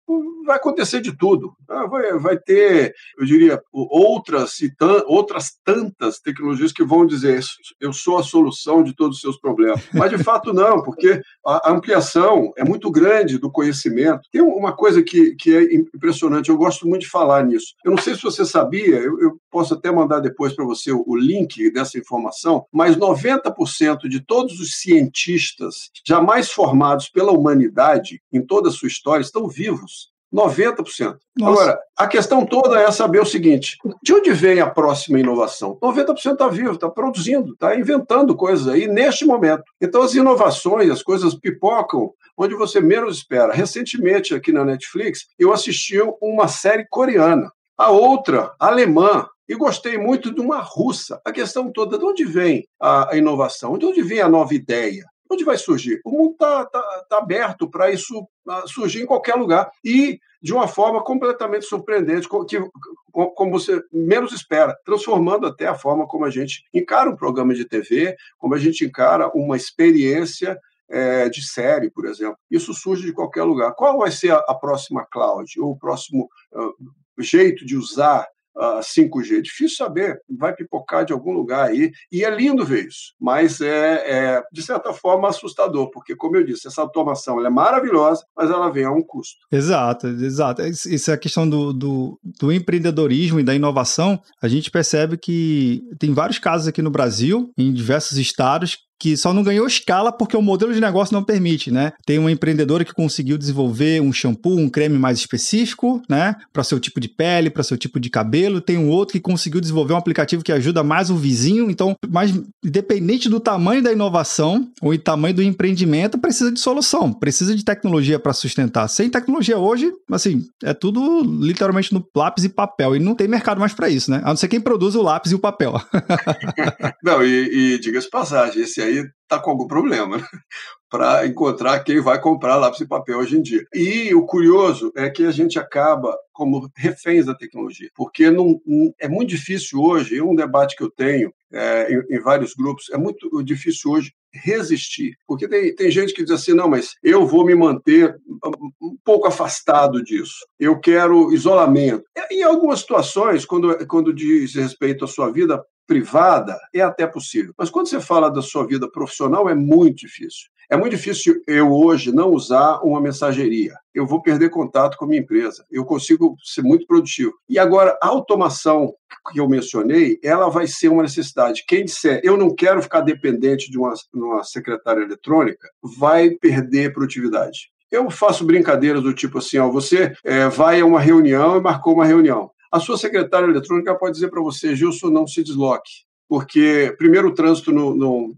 Vai acontecer de tudo. Ah, vai, vai ter, eu diria, outras, outras tantas tecnologias que vão dizer, eu sou a solução de todos os seus problemas. Mas, de fato, não, porque a ampliação é muito grande do conhecimento. Tem uma coisa que, que é impressionante, eu gosto muito de falar nisso. Eu não sei se você sabia, eu, eu posso até mandar depois para você o, o link dessa informação, mas 90% de todos os cientistas jamais formados pela humanidade em toda a sua história estão vivos. 90%. Nossa. Agora, a questão toda é saber o seguinte: de onde vem a próxima inovação? 90% está vivo, está produzindo, está inventando coisas aí neste momento. Então, as inovações, as coisas pipocam onde você menos espera. Recentemente, aqui na Netflix, eu assisti uma série coreana. A outra, alemã, e gostei muito de uma russa. A questão toda, de onde vem a inovação? De onde vem a nova ideia? Onde vai surgir? O mundo está tá, tá aberto para isso ah, surgir em qualquer lugar e de uma forma completamente surpreendente, que, como você menos espera, transformando até a forma como a gente encara um programa de TV, como a gente encara uma experiência é, de série, por exemplo. Isso surge de qualquer lugar. Qual vai ser a, a próxima cloud ou o próximo uh, jeito de usar uh, 5G? Difícil saber, vai pipocar de algum lugar aí, e é lindo ver isso, mas é, é de certa forma assustador, porque, como eu disse, essa automação é maravilhosa, mas ela vem a um custo. Exato, exato. Isso é a questão do, do, do empreendedorismo e da inovação. A gente percebe que tem vários casos aqui no Brasil, em diversos estados, que só não ganhou escala porque o modelo de negócio não permite, né? Tem uma empreendedora que conseguiu desenvolver um shampoo, um creme mais específico, né, para seu tipo de pele, para seu tipo de cabelo. Tem um outro que conseguiu desenvolver um aplicativo que ajuda mais o vizinho. Então, mais independente do tamanho da inovação ou tamanho do empreendimento, precisa de solução, precisa de tecnologia para sustentar. Sem tecnologia hoje, assim, é tudo literalmente no lápis e papel e não tem mercado mais para isso, né? A não ser quem produz o lápis e o papel. não, e, e diga-se passagem, esse aí aí está com algum problema, né? para encontrar quem vai comprar lápis e papel hoje em dia. E o curioso é que a gente acaba como reféns da tecnologia, porque não, é muito difícil hoje, é um debate que eu tenho é, em, em, vários grupos, é muito difícil hoje resistir, porque tem, tem gente que diz assim, não, mas eu vou me manter um pouco afastado disso, eu quero isolamento. Em algumas situações, quando, quando diz respeito à sua vida privada, é até possível. Mas quando você fala da sua vida profissional, é muito difícil. É muito difícil eu hoje não usar uma mensageria. Eu vou perder contato com a minha empresa. Eu consigo ser muito produtivo. E agora, a automação que eu mencionei, ela vai ser uma necessidade. Quem disser eu não quero ficar dependente de uma, uma secretária eletrônica, vai perder produtividade. Eu faço brincadeiras do tipo assim: ó, você é, vai a uma reunião e marcou uma reunião. A sua secretária eletrônica pode dizer para você, Gilson, não se desloque. Porque, primeiro, o trânsito não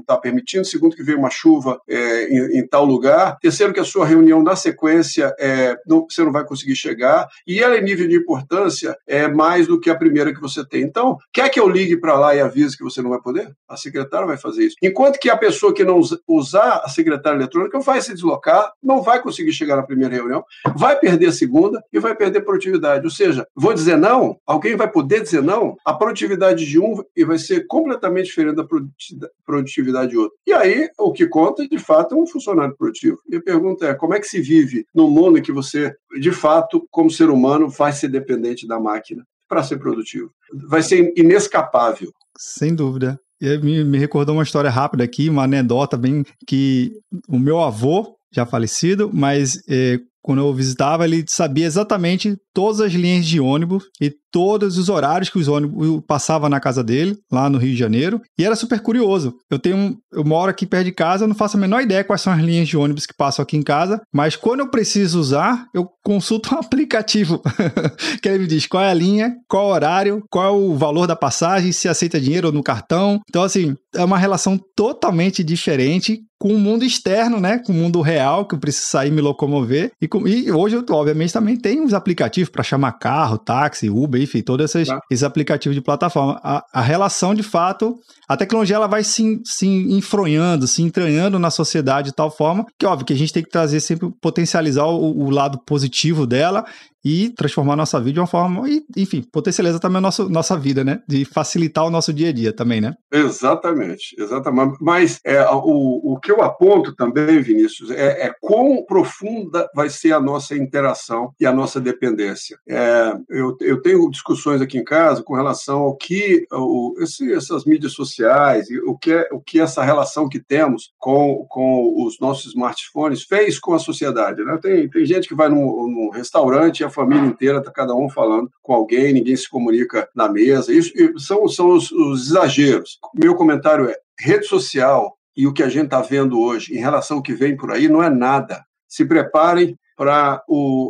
está permitindo, segundo, que veio uma chuva é, em, em, tal lugar, terceiro, que a sua reunião na sequência é, não, você não vai conseguir chegar, e ela, em nível de importância, é mais do que a primeira que você tem. Então, quer que eu ligue para lá e avise que você não vai poder? A secretária vai fazer isso. Enquanto que a pessoa que não usar a secretária eletrônica vai se deslocar, não vai conseguir chegar na primeira reunião, vai perder a segunda e vai perder produtividade. Ou seja, vou dizer não, alguém vai poder dizer não, a produtividade de um vai ser completamente diferente da produtividade de outro. E aí, o que conta, de fato, é um funcionário produtivo. E a pergunta é, como é que se vive num mundo em que você, de fato, como ser humano, vai ser dependente da máquina para ser produtivo? Vai ser inescapável. Sem dúvida. E me, me recordou uma história rápida aqui, uma anedota bem que o meu avô, já falecido, mas é, quando eu visitava, ele sabia exatamente todas as linhas de ônibus e todos os horários que os ônibus passavam na casa dele, lá no Rio de Janeiro, e era super curioso. Eu tenho eu moro aqui perto de casa, eu não faço a menor ideia quais são as linhas de ônibus que passam aqui em casa, mas quando eu preciso usar, eu consulto um aplicativo, que ele me diz qual é a linha, qual é o horário, qual é o valor da passagem, se aceita dinheiro no cartão. Então, assim, é uma relação totalmente diferente com o mundo externo, né? Com o mundo real, que eu preciso sair me locomover. E, e hoje, obviamente, também tem uns aplicativos para chamar carro, táxi, Uber, enfim, todos esses, tá. esses aplicativos de plataforma. A, a, relação, de fato, a tecnologia ela vai se, se enfronhando, se entranhando na sociedade de tal forma que, óbvio, que a gente tem que trazer sempre, potencializar o, o lado positivo dela e transformar nossa vida de uma forma, e, enfim, potencializar também a nossa, nossa vida, né? De facilitar o nosso dia a dia também, né? Exatamente, exatamente. Mas é, o, o que eu aponto também, Vinícius, é, é quão profunda vai ser a nossa interação e a nossa dependência. É, eu, eu tenho discussões aqui em casa com relação ao que o, esse, essas mídias sociais, o que, é, o que essa relação que temos com, com os nossos smartphones fez com a sociedade. Né? Tem, tem gente que vai num, num restaurante e família inteira está cada um falando com alguém, ninguém se comunica na mesa. Isso são, são os, os exageros. Meu comentário é: rede social e o que a gente está vendo hoje em relação ao que vem por aí não é nada. Se preparem para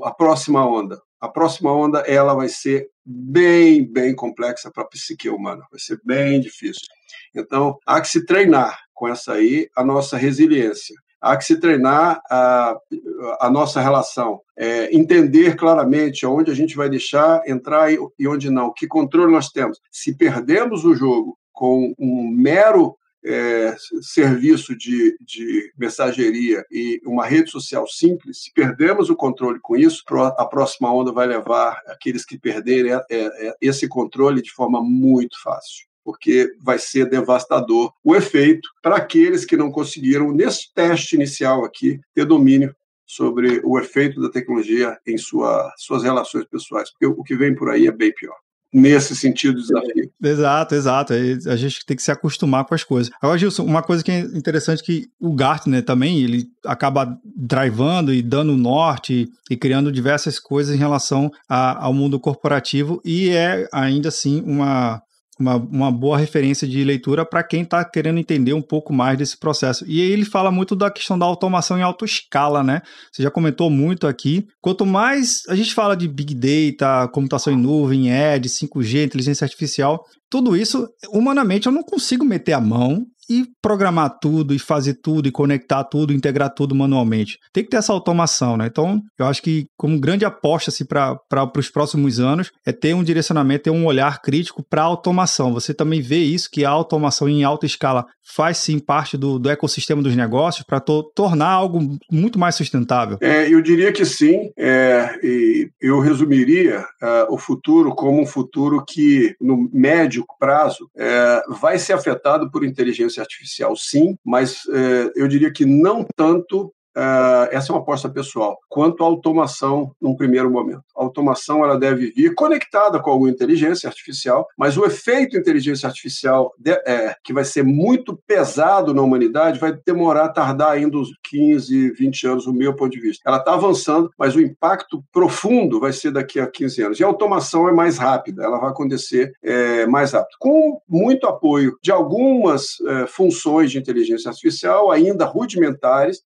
a próxima onda. A próxima onda ela vai ser bem, bem complexa para a psique humana, vai ser bem difícil. Então, há que se treinar com essa aí a nossa resiliência há que se treinar a, a nossa relação, é, entender claramente onde a gente vai deixar entrar e, onde não, que controle nós temos. Se perdemos o jogo com um mero é, serviço de, de mensageria e uma rede social simples, se perdemos o controle com isso, a próxima onda vai levar aqueles que perderem é, é, esse controle de forma muito fácil porque vai ser devastador o efeito para aqueles que não conseguiram, nesse teste inicial aqui, ter domínio sobre o efeito da tecnologia em sua, suas relações pessoais, porque o que vem por aí é bem pior nesse sentido desafio. Exato, exato. A gente tem que se acostumar com as coisas. Agora, Gilson, uma coisa que é interessante é que o Gartner também, ele acaba drivando e dando norte e criando diversas coisas em relação a, ao mundo corporativo e é ainda assim uma uma, uma boa referência de leitura para quem está querendo entender um pouco mais desse processo. E aí ele fala muito da questão da automação em alta escala, né? Você já comentou muito aqui. Quanto mais a gente fala de Big Data, computação em nuvem, Edge, 5G, inteligência artificial, tudo isso, humanamente, eu não consigo meter a mão e programar tudo, e fazer tudo, e conectar tudo, integrar tudo manualmente. Tem que ter essa automação, né? Então, eu acho que como grande aposta assim, para os próximos anos é ter um direcionamento, ter um olhar crítico para a automação. Você também vê isso, que a automação em alta escala faz sim parte do, do ecossistema dos negócios para to tornar algo muito mais sustentável? É, eu diria que sim. É, eu resumiria uh, o futuro como um futuro que, no médio prazo, é, vai ser afetado por inteligência artificial, sim, mas é, eu diria que não tanto Uh, essa é uma aposta pessoal. Quanto à automação, num primeiro momento. A automação ela deve vir conectada com alguma inteligência artificial, mas o efeito inteligência artificial de, é, que vai ser muito pesado na humanidade vai demorar, tardar ainda uns 15, 20 anos, no meu ponto de vista. Ela está avançando, mas o impacto profundo vai ser daqui a 15 anos. E a automação é mais rápida, ela vai acontecer é, mais rápido. Com muito apoio de algumas é, funções de inteligência artificial, ainda rudimentares,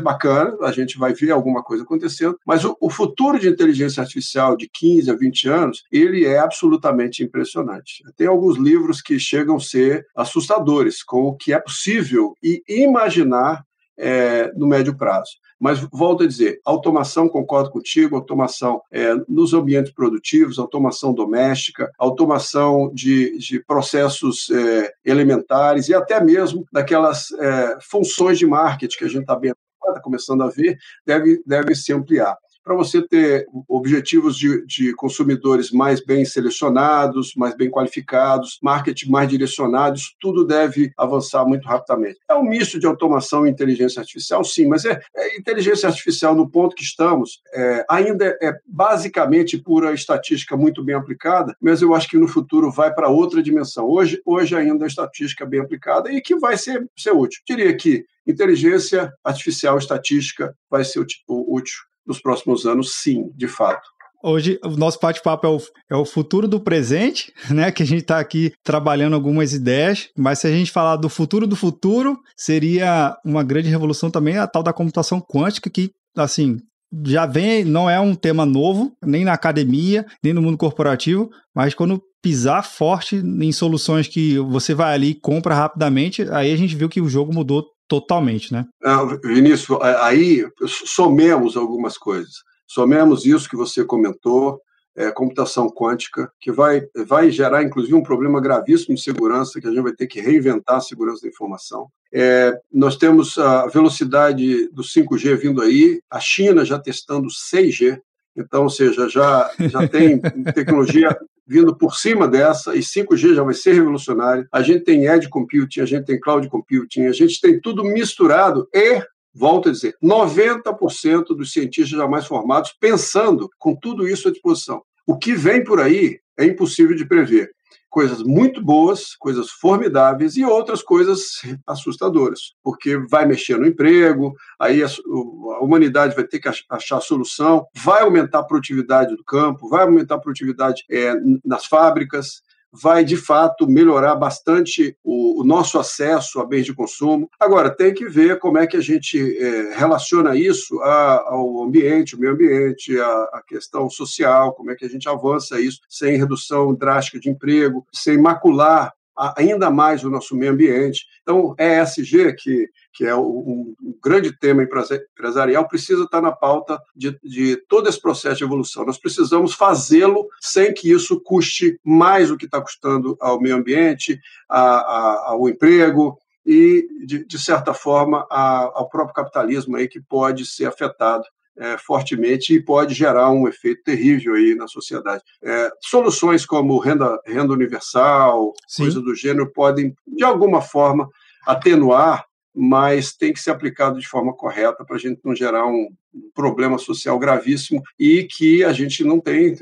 mais bacana, a gente vai ver alguma coisa acontecendo, mas o, o futuro de inteligência artificial de 15 a 20 anos, ele é absolutamente impressionante. Tem alguns livros que chegam a ser assustadores com o que é possível e imaginar é, no médio prazo. Mas volto a dizer, automação, concordo contigo, automação é, nos ambientes produtivos, automação doméstica, automação de, de processos é, elementares e até mesmo daquelas é, funções de marketing que a gente está bem está começando a ver, deve, deve se ampliar para você ter objetivos de, de, consumidores mais bem selecionados, mais bem qualificados, marketing mais direcionados, tudo deve avançar muito rapidamente. É um misto de automação e inteligência artificial, sim, mas é, é inteligência artificial no ponto que estamos, é, ainda é basicamente pura estatística muito bem aplicada, mas eu acho que no futuro vai para outra dimensão. Hoje, hoje ainda é estatística bem aplicada e que vai ser, ser útil. Diria que inteligência artificial estatística vai ser útil nos próximos anos, sim, de fato. Hoje o nosso bate-papo é o, é o futuro do presente, né? Que a gente está aqui trabalhando algumas ideias, mas se a gente falar do futuro do futuro, seria uma grande revolução também a tal da computação quântica, que, assim, já vem, não é um tema novo, nem na academia, nem no mundo corporativo, mas quando pisar forte em soluções que você vai ali e compra rapidamente, aí a gente viu que o jogo mudou totalmente, né? Ah, Vinícius, aí somemos algumas coisas. Somemos isso que você comentou, é, computação quântica, que vai, vai gerar, inclusive, um problema gravíssimo de segurança, que a gente vai ter que reinventar a segurança da informação. É, nós temos a velocidade do 5G vindo aí, a China já testando 6G, então, ou seja, já, já tem tecnologia vindo por cima dessa, e 5G já vai ser revolucionário. A gente tem edge computing, a gente tem cloud computing, a gente tem tudo misturado e volto a dizer, 90% dos cientistas jamais formados pensando com tudo isso à disposição. O que vem por aí é impossível de prever coisas muito boas, coisas formidáveis e outras coisas assustadoras, porque vai mexer no emprego, aí a, a humanidade vai ter que achar solução, vai aumentar a produtividade do campo, vai aumentar a produtividade é, nas fábricas, vai de fato melhorar bastante o, o, nosso acesso a bens de consumo. Agora, tem que ver como é que a gente é, relaciona isso a, ao ambiente, o meio ambiente, a, questão social, como é que a gente avança isso sem redução drástica de emprego, sem macular ainda mais o nosso meio ambiente. Então, ESG, que, que é um, um grande tema empresarial, precisa estar na pauta de, de todo esse processo de evolução. Nós precisamos fazê-lo sem que isso custe mais do que está custando ao meio ambiente, a, a, ao emprego, e, de, de certa forma, a, ao próprio capitalismo aí que pode ser afetado é, fortemente e pode gerar um efeito terrível aí na sociedade. É, soluções como renda, renda universal, Sim. coisa do gênero, podem, de alguma forma, atenuar, mas tem que ser aplicado de forma correta para a gente não gerar um, problema social gravíssimo e que a gente não tem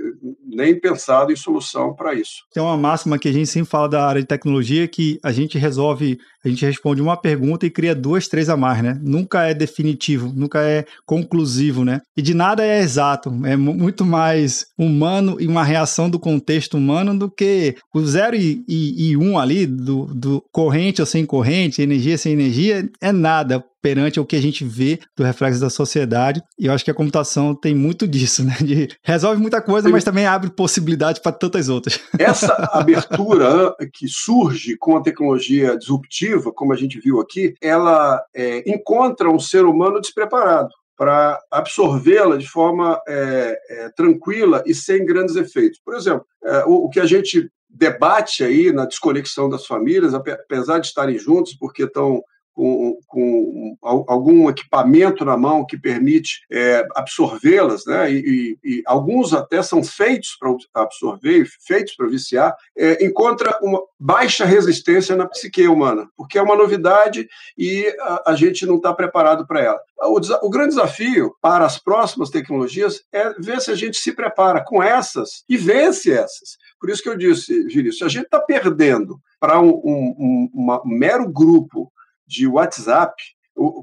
nem pensado em solução para isso. Tem uma máxima que a gente sempre fala da área de tecnologia que a gente resolve, a gente responde uma pergunta e cria duas, três a mais, né? Nunca é definitivo, nunca é conclusivo, né? E de nada é exato, é muito mais humano e uma reação do contexto humano do que o zero e, e, e um ali, do, do corrente ou sem corrente, energia sem energia, é nada perante o que a gente vê do reflexo da sociedade. E eu acho que a computação tem muito disso, né? De, resolve muita coisa, mas também abre possibilidades para tantas outras. Essa abertura que surge com a tecnologia disruptiva, como a gente viu aqui, ela é, encontra um ser humano despreparado para absorvê-la de forma é, é, tranquila e sem grandes efeitos. Por exemplo, é, o, o, que a gente debate aí na desconexão das famílias, apesar de estarem juntos, porque estão com, com algum equipamento na mão que permite é, absorvê-las, né? E, e, e, alguns até são feitos para absorver, feitos para viciar, é, encontra uma baixa resistência na psique humana, porque é uma novidade e a, a gente não está preparado para ela. O, o, grande desafio para as próximas tecnologias é ver se a gente se prepara com essas e vence essas. Por isso que eu disse, Vinícius, se a gente está perdendo para um, um, um, um mero grupo de WhatsApp,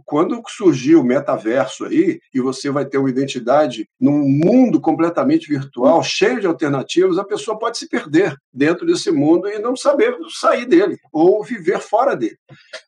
quando surgir o metaverso aí, e você vai ter uma identidade num mundo completamente virtual, cheio de alternativas, a pessoa pode se perder dentro desse mundo e não saber sair dele, ou viver fora dele.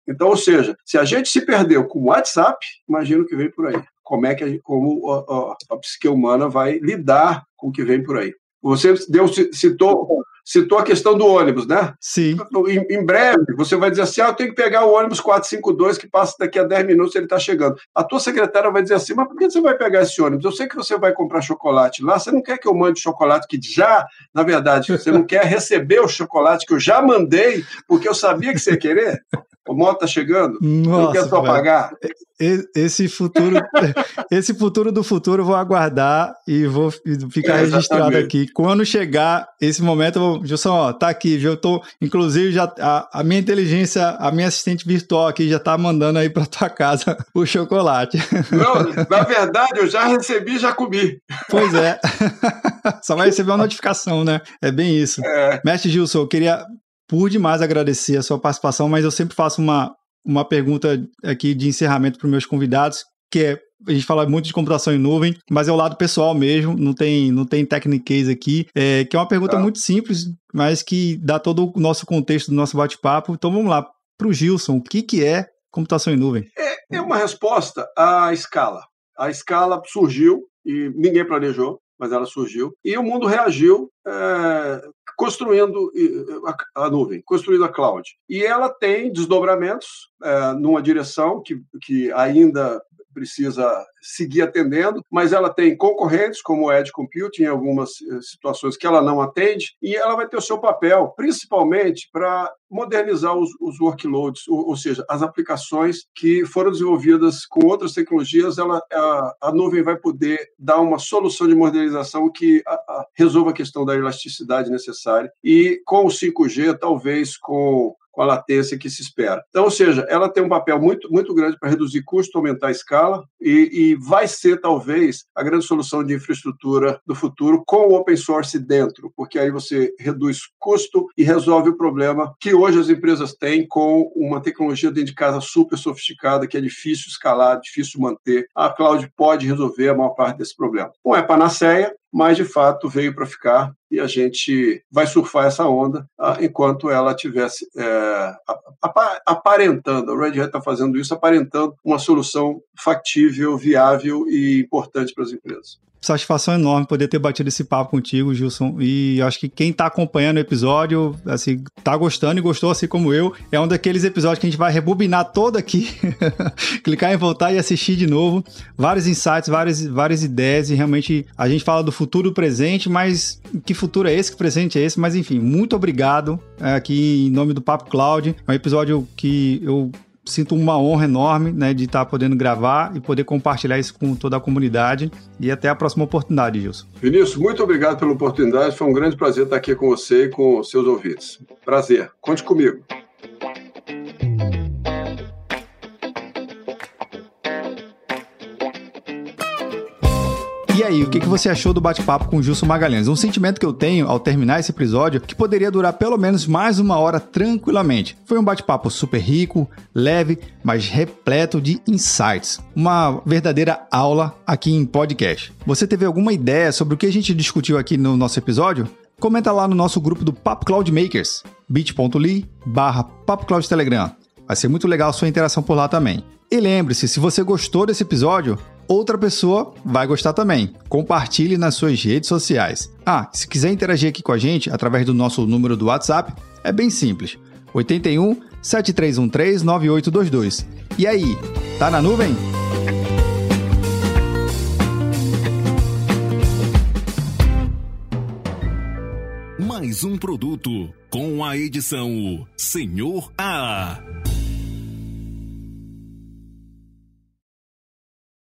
Então, ou seja, se a gente se perdeu com o WhatsApp, imagina o que vem por aí. Como é que a, como a, a, a psique humana vai lidar com o que vem por aí? Você deu, citou citou a questão do ônibus, né? Sim. Em, em, breve, você vai dizer assim: ah, eu tenho que pegar o ônibus 452 que passa daqui a 10 minutos, ele está chegando. A tua secretária vai dizer assim: mas por que você vai pegar esse ônibus? Eu sei que você vai comprar chocolate lá, você não quer que eu mande chocolate que já, na verdade, você não quer receber o chocolate que eu já mandei, porque eu sabia que você ia querer? O moto está chegando, Nossa, não quer só pagar. Esse futuro, esse futuro do futuro eu vou aguardar e vou ficar é, registrado aqui. Quando chegar esse momento, eu vou Gilson, ó, tá aqui, viu? Eu tô, inclusive, já a, a, minha inteligência, a minha assistente virtual aqui já tá mandando aí para tua casa o chocolate. Não, na verdade, eu já recebi, já comi. Pois é. Só vai receber uma notificação, né? É bem isso. É. Mestre Gilson, eu queria por demais agradecer a sua participação, mas eu sempre faço uma, uma pergunta aqui de encerramento para os meus convidados, que é a gente fala muito de computação em nuvem, mas é o lado pessoal mesmo, não tem, não tem technique aqui, é, que é uma pergunta tá. muito simples, mas que dá todo o nosso contexto do nosso bate-papo. Então vamos lá, para o Gilson, o que, que é computação em nuvem? É, é uma resposta à escala. A escala surgiu e ninguém planejou, mas ela surgiu, e o mundo reagiu é, construindo a, nuvem, construindo a cloud. E ela tem desdobramentos é, numa direção que, que ainda precisa seguir atendendo, mas ela tem concorrentes, como o Edge Computing, em algumas eh, situações que ela não atende, e ela vai ter o seu papel, principalmente para modernizar os, os workloads, ou, ou, seja, as aplicações que foram desenvolvidas com outras tecnologias, ela, a, a nuvem vai poder dar uma solução de modernização que a, a, resolva a questão da elasticidade necessária. E com o 5G, talvez com com a latência que se espera. Então, ou seja, ela tem um papel muito, muito grande para reduzir custo, aumentar a escala e, e, vai ser, talvez, a grande solução de infraestrutura do futuro com o open source dentro, porque aí você reduz custo e resolve o problema que hoje as empresas têm com uma tecnologia dentro de casa super sofisticada, que é difícil escalar, difícil manter. A cloud pode resolver a maior parte desse problema. Não é panaceia, mas de fato veio para ficar e a gente vai surfar essa onda ah, enquanto ela tivesse é, aparentando, a Red Hat está fazendo isso, aparentando uma solução factível, viável e importante para as empresas. Satisfação enorme poder ter batido esse papo contigo, Gilson. E acho que quem está acompanhando o episódio, assim, tá gostando e gostou, assim como eu, é um daqueles episódios que a gente vai rebobinar todo aqui, clicar em voltar e assistir de novo. Vários insights, várias, várias ideias, e realmente a gente fala do futuro do presente, mas que futuro é esse, que presente é esse? Mas enfim, muito obrigado é, aqui em nome do Papo Cloud. É um episódio que eu sinto uma honra enorme né, de estar podendo gravar e poder compartilhar isso com toda a comunidade. E até a próxima oportunidade, Gilson. Vinícius, muito obrigado pela oportunidade. Foi um grande prazer estar aqui com você e com seus ouvintes. Prazer. Conte comigo. E aí, o que, você achou do bate-papo com o Gilson Magalhães? Um sentimento que eu tenho ao terminar esse episódio que poderia durar pelo menos mais uma hora tranquilamente. Foi um bate-papo super rico, leve, mas repleto de insights. Uma verdadeira aula aqui em podcast. Você teve alguma ideia sobre o que a gente discutiu aqui no nosso episódio? Comenta lá no nosso grupo do Papo Cloud Makers, bit.ly barra Cloud Telegram. Vai ser muito legal a sua interação por lá também. E lembre-se, se você gostou desse episódio, outra pessoa vai gostar também. Compartilhe nas suas redes sociais. Ah, se quiser interagir aqui com a gente através do nosso número do WhatsApp, é bem simples. 81 7313 9822. E aí, tá na nuvem? Mais um produto com a edição Senhor A.